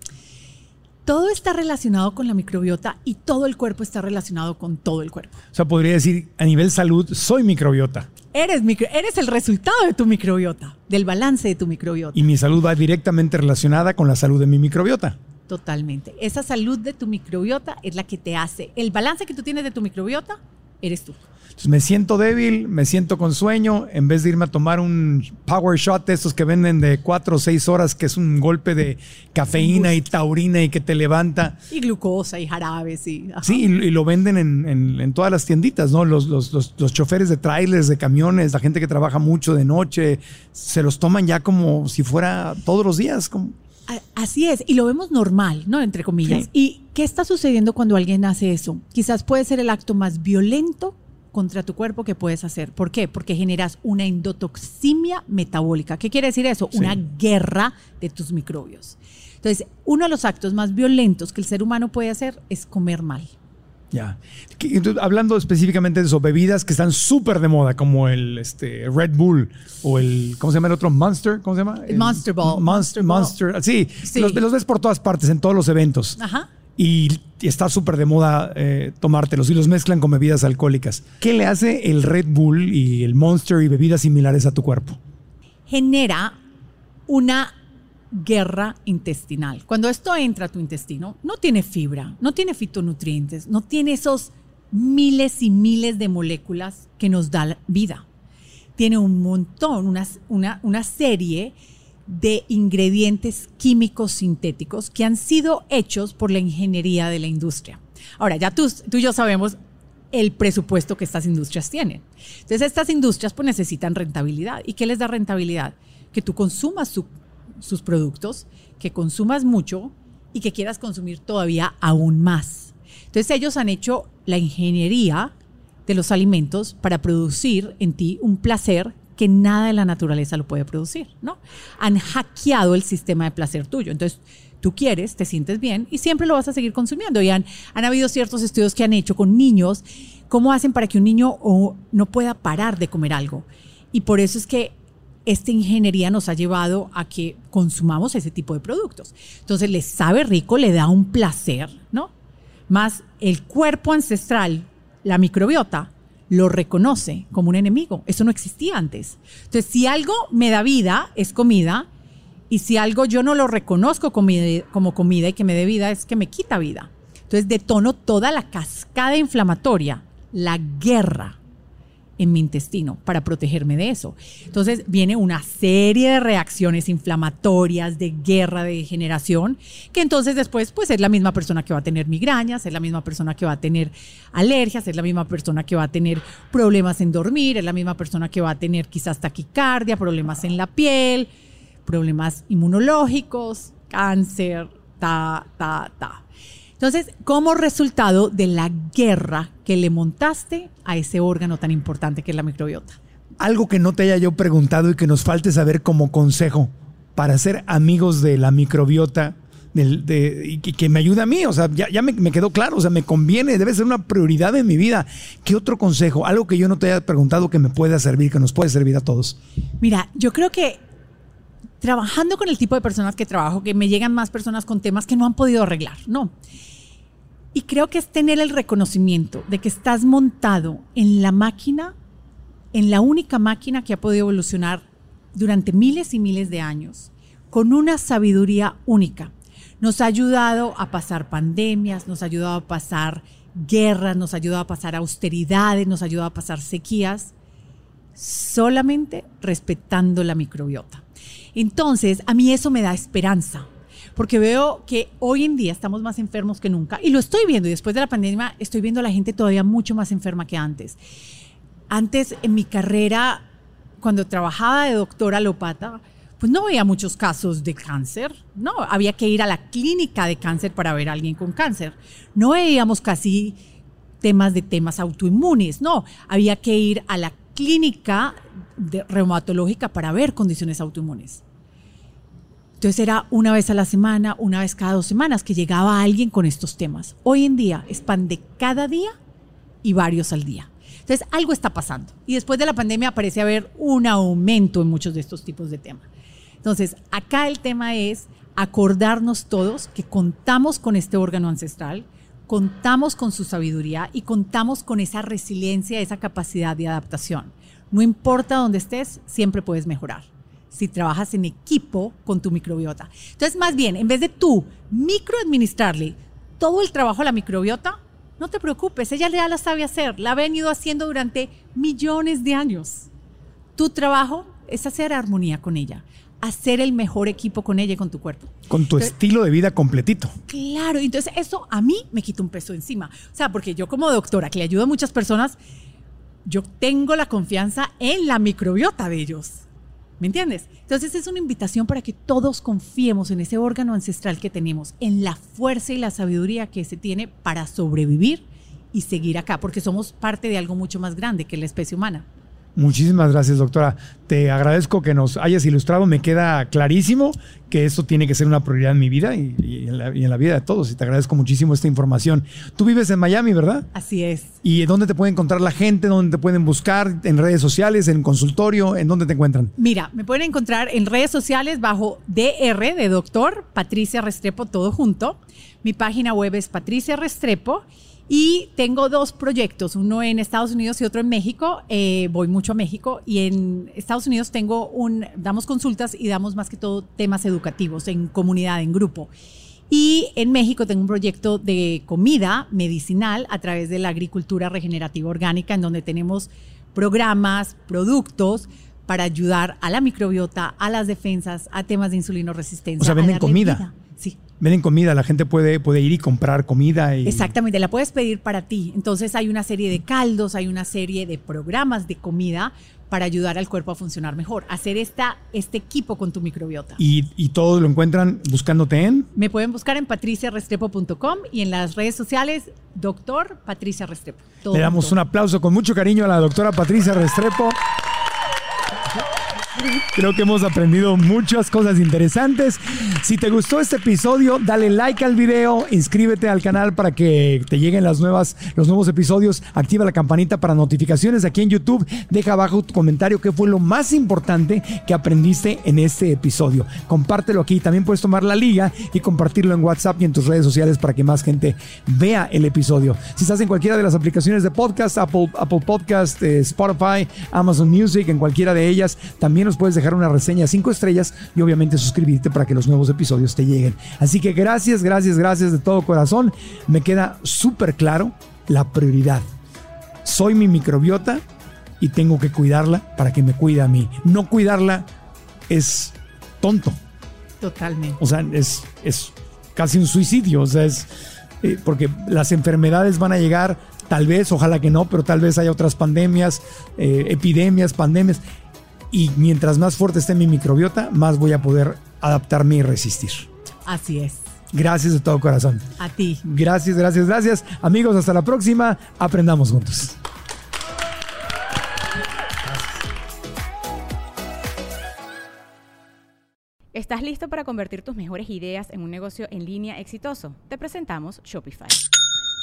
[SPEAKER 4] Todo está relacionado con la microbiota y todo el cuerpo está relacionado con todo el cuerpo.
[SPEAKER 3] O sea, podría decir, a nivel salud, soy microbiota.
[SPEAKER 4] Eres, micro- eres el resultado de tu microbiota, del balance de tu microbiota.
[SPEAKER 3] Y mi salud va directamente relacionada con la salud de mi microbiota.
[SPEAKER 4] Totalmente. Esa salud de tu microbiota es la que te hace. El balance que tú tienes de tu microbiota, eres tú.
[SPEAKER 3] Entonces me siento débil, me siento con sueño, en vez de irme a tomar un power shot de estos que venden de cuatro o seis horas, que es un golpe de cafeína y taurina y que te levanta.
[SPEAKER 4] Y glucosa y jarabes y... ajá.
[SPEAKER 3] Sí, y, y lo venden en, en- en todas las tienditas, ¿no? Los, los, los, los choferes de trailers, de camiones, la gente que trabaja mucho de noche, se los toman ya como si fuera todos los días. Como,
[SPEAKER 4] Así es, y lo vemos normal, ¿no? Entre comillas.
[SPEAKER 3] Sí.
[SPEAKER 4] ¿Y qué está sucediendo cuando alguien hace eso? Quizás puede ser el acto más violento contra tu cuerpo que puedes hacer. ¿Por qué? Porque generas una endotoxemia metabólica. ¿Qué quiere decir eso?
[SPEAKER 3] Sí.
[SPEAKER 4] Una guerra de tus microbios. Entonces, uno de los actos más violentos que el ser humano puede hacer es comer mal.
[SPEAKER 3] Ya. Entonces, hablando específicamente de eso, bebidas que están súper de moda, como el este, Red Bull o el, ¿cómo se llama el otro? Monster, ¿cómo se llama?
[SPEAKER 4] El Monster Ball.
[SPEAKER 3] Monster,
[SPEAKER 4] Monster.
[SPEAKER 3] Sí,
[SPEAKER 4] Sí.
[SPEAKER 3] Los, los ves por todas partes, en todos los eventos.
[SPEAKER 4] Ajá.
[SPEAKER 3] y está súper de moda eh, tomártelos y los mezclan con bebidas alcohólicas. ¿Qué le hace el Red Bull y el Monster y bebidas similares a tu cuerpo?
[SPEAKER 4] genera una guerra intestinal. Cuando esto entra a tu intestino, no tiene fibra, no tiene fitonutrientes, no tiene esos miles y miles de moléculas que nos da vida. Tiene un montón, una, una, una serie de ingredientes químicos sintéticos que han sido hechos por la ingeniería de la industria. Ahora, ya tú, tú y yo sabemos el presupuesto que estas industrias tienen. Entonces, estas industrias pues necesitan rentabilidad. ¿Y qué les da rentabilidad? Que tú consumas su- sus productos, que consumas mucho y que quieras consumir todavía aún más. Entonces, ellos han hecho la ingeniería de los alimentos para producir en ti un placer que nada de la naturaleza lo puede producir, ¿no? Han hackeado el sistema de placer tuyo. Entonces, tú quieres, te sientes bien y siempre lo vas a seguir consumiendo. Y han, habido ciertos estudios que han hecho con niños, cómo hacen para que un niño no pueda parar de comer algo. Y por eso es que esta ingeniería nos ha llevado a que consumamos ese tipo de productos. Entonces, les sabe rico, le da un placer, ¿no? Más el cuerpo ancestral, la microbiota, lo reconoce como un enemigo. Eso no existía antes. Entonces, si algo me da vida, es comida. Y si algo yo no lo reconozco como, como comida y que me dé vida, es que me quita vida. Entonces, detono toda la cascada inflamatoria, la guerra en mi intestino para protegerme de eso. Entonces viene una serie de reacciones inflamatorias, de guerra, de degeneración, que entonces después pues es la misma persona que va a tener migrañas, es la misma persona que va a tener alergias, es la misma persona que va a tener problemas en dormir, es la misma persona que va a tener quizás taquicardia, problemas en la piel, problemas inmunológicos, cáncer, ta, ta, ta. Entonces, como resultado de la guerra que le montaste a ese órgano tan importante que es la microbiota.
[SPEAKER 3] Algo que no te haya yo preguntado y que nos falte saber como consejo para ser amigos de la microbiota de- y que, que me ayude a mí. O sea, ya, ya me, me quedó claro, o sea, me conviene, debe ser una prioridad en mi vida. ¿Qué otro consejo? Algo que yo no te haya preguntado que me pueda servir, que nos puede servir a todos.
[SPEAKER 4] Mira, yo creo que trabajando con el tipo de personas que trabajo, que me llegan más personas con temas que no han podido arreglar, no. Y creo que es tener el reconocimiento de que estás montado en la máquina, en la única máquina que ha podido evolucionar durante miles y miles de años, con una sabiduría única. Nos ha ayudado a pasar pandemias, nos ha ayudado a pasar guerras, nos ha ayudado a pasar austeridades, nos ha ayudado a pasar sequías, solamente respetando la microbiota. Entonces, a mí eso me da esperanza, porque veo que hoy en día estamos más enfermos que nunca, y lo estoy viendo, y después de la pandemia estoy viendo a la gente todavía mucho más enferma que antes. Antes, en mi carrera, cuando trabajaba de doctora alopata, pues no veía muchos casos de cáncer, no, había que ir a la clínica de cáncer para ver a alguien con cáncer. No veíamos casi temas de temas autoinmunes, no, había que ir a la clínica de reumatológica para ver condiciones autoinmunes. Entonces era una vez a la semana, una vez cada dos semanas que llegaba alguien con estos temas. Hoy en día es pan de cada día y varios al día. Entonces algo está pasando. Y después de la pandemia parece haber un aumento en muchos de estos tipos de temas. Entonces acá el tema es acordarnos todos que contamos con este órgano ancestral, contamos con su sabiduría y contamos con esa resiliencia, esa capacidad de adaptación. No importa dónde estés, siempre puedes mejorar si trabajas en equipo con tu microbiota. Entonces, más bien, en vez de tú microadministrarle todo el trabajo a la microbiota, no te preocupes, ella ya la sabe hacer, la ha venido haciendo durante millones de años. Tu trabajo es hacer armonía con ella, hacer el mejor equipo con ella y con tu cuerpo.
[SPEAKER 3] Con tu
[SPEAKER 4] Entonces-
[SPEAKER 3] estilo de vida completito.
[SPEAKER 4] Claro, entonces eso a mí me quita un peso encima. O sea, porque yo como doctora que le ayudo a muchas personas, yo tengo la confianza en la microbiota de ellos. ¿Me entiendes? Entonces es una invitación para que todos confiemos en ese órgano ancestral que tenemos, en la fuerza y la sabiduría que se tiene para sobrevivir y seguir acá, porque somos parte de algo mucho más grande que la especie humana.
[SPEAKER 3] Muchísimas gracias, doctora. Te agradezco que nos hayas ilustrado. Me queda clarísimo que esto tiene que ser una prioridad en mi vida y, y en, la, y en la vida de todos. Y te agradezco muchísimo esta información. Tú vives en Miami, ¿verdad?
[SPEAKER 4] Así es.
[SPEAKER 3] ¿Y dónde te puede encontrar la gente? ¿Dónde te pueden buscar? ¿En redes sociales? ¿En consultorio? ¿En dónde te encuentran?
[SPEAKER 4] Mira, me pueden encontrar en redes sociales bajo DR de doctor Patricia Restrepo, todo junto. Mi página web es Patricia Restrepo y tengo dos proyectos, uno en Estados Unidos y otro en México. Eh, voy mucho a México y en Estados Unidos tengo un, damos consultas y damos más que todo temas educativos en comunidad, en grupo. Y en México tengo un proyecto de comida medicinal a través de la agricultura regenerativa orgánica, en donde tenemos programas, productos para ayudar a la microbiota, a las defensas, a temas de insulino resistencia.
[SPEAKER 3] O sea, venden comida.
[SPEAKER 4] vida.
[SPEAKER 3] Venden comida, la gente puede, puede ir y comprar comida. Y...
[SPEAKER 4] Exactamente, la puedes pedir para ti. Entonces hay una serie de caldos, hay una serie de programas de comida para ayudar al cuerpo a funcionar mejor, hacer esta, este equipo con tu microbiota.
[SPEAKER 3] Y, y todo lo encuentran buscándote en.
[SPEAKER 4] Me pueden buscar en patriciarestrepo.com y en las redes sociales, doctor Patricia Restrepo. Todo
[SPEAKER 3] Le damos un aplauso con mucho cariño a la doctora Patricia Restrepo. Creo que hemos aprendido muchas cosas interesantes. Si te gustó este episodio, dale like al video, inscríbete al canal para que te lleguen las nuevas, los nuevos episodios, activa la campanita para notificaciones aquí en YouTube, deja abajo tu comentario qué fue lo más importante que aprendiste en este episodio. Compártelo aquí, también puedes tomar la liga y compartirlo en WhatsApp y en tus redes sociales para que más gente vea el episodio. Si estás en cualquiera de las aplicaciones de podcast, Apple, Apple Podcast, eh, Spotify, Amazon Music, en cualquiera de ellas, también nos puedes dejar una reseña cinco estrellas y obviamente suscribirte para que los nuevos episodios te lleguen. Así que gracias, gracias, gracias de todo corazón. Me queda súper claro la prioridad. Soy mi microbiota y tengo que cuidarla para que me cuide a mí. No cuidarla es tonto.
[SPEAKER 4] Totalmente.
[SPEAKER 3] O sea, es, es casi un suicidio. O sea, es eh, porque las enfermedades van a llegar, tal vez, ojalá que no, pero tal vez haya otras pandemias, eh, epidemias, pandemias. Y mientras más fuerte esté mi microbiota, más voy a poder adaptarme y resistir.
[SPEAKER 4] Así es.
[SPEAKER 3] Gracias de todo corazón.
[SPEAKER 4] A ti.
[SPEAKER 3] Gracias, gracias, gracias. Amigos, hasta la próxima. Aprendamos juntos.
[SPEAKER 2] ¿Estás listo para convertir tus mejores ideas en un negocio en línea exitoso? Te presentamos Shopify.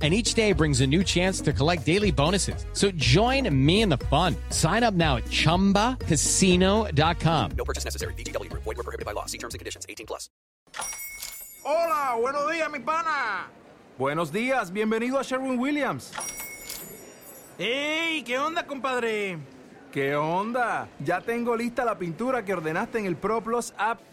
[SPEAKER 6] And each day brings a new chance to collect daily bonuses. So join me in the fun. Sign up now at chumbacasino.com.
[SPEAKER 7] No purchase necessary. VGW Group. Void were prohibited by law. See terms and conditions. 18 plus.
[SPEAKER 8] Hola, buenos días, mi pana. Buenos días, bienvenido a Sherwin Williams. ¡Ey! ¿Qué onda, compadre? ¿Qué onda? Ya tengo lista la pintura que ordenaste en el ProPlus app.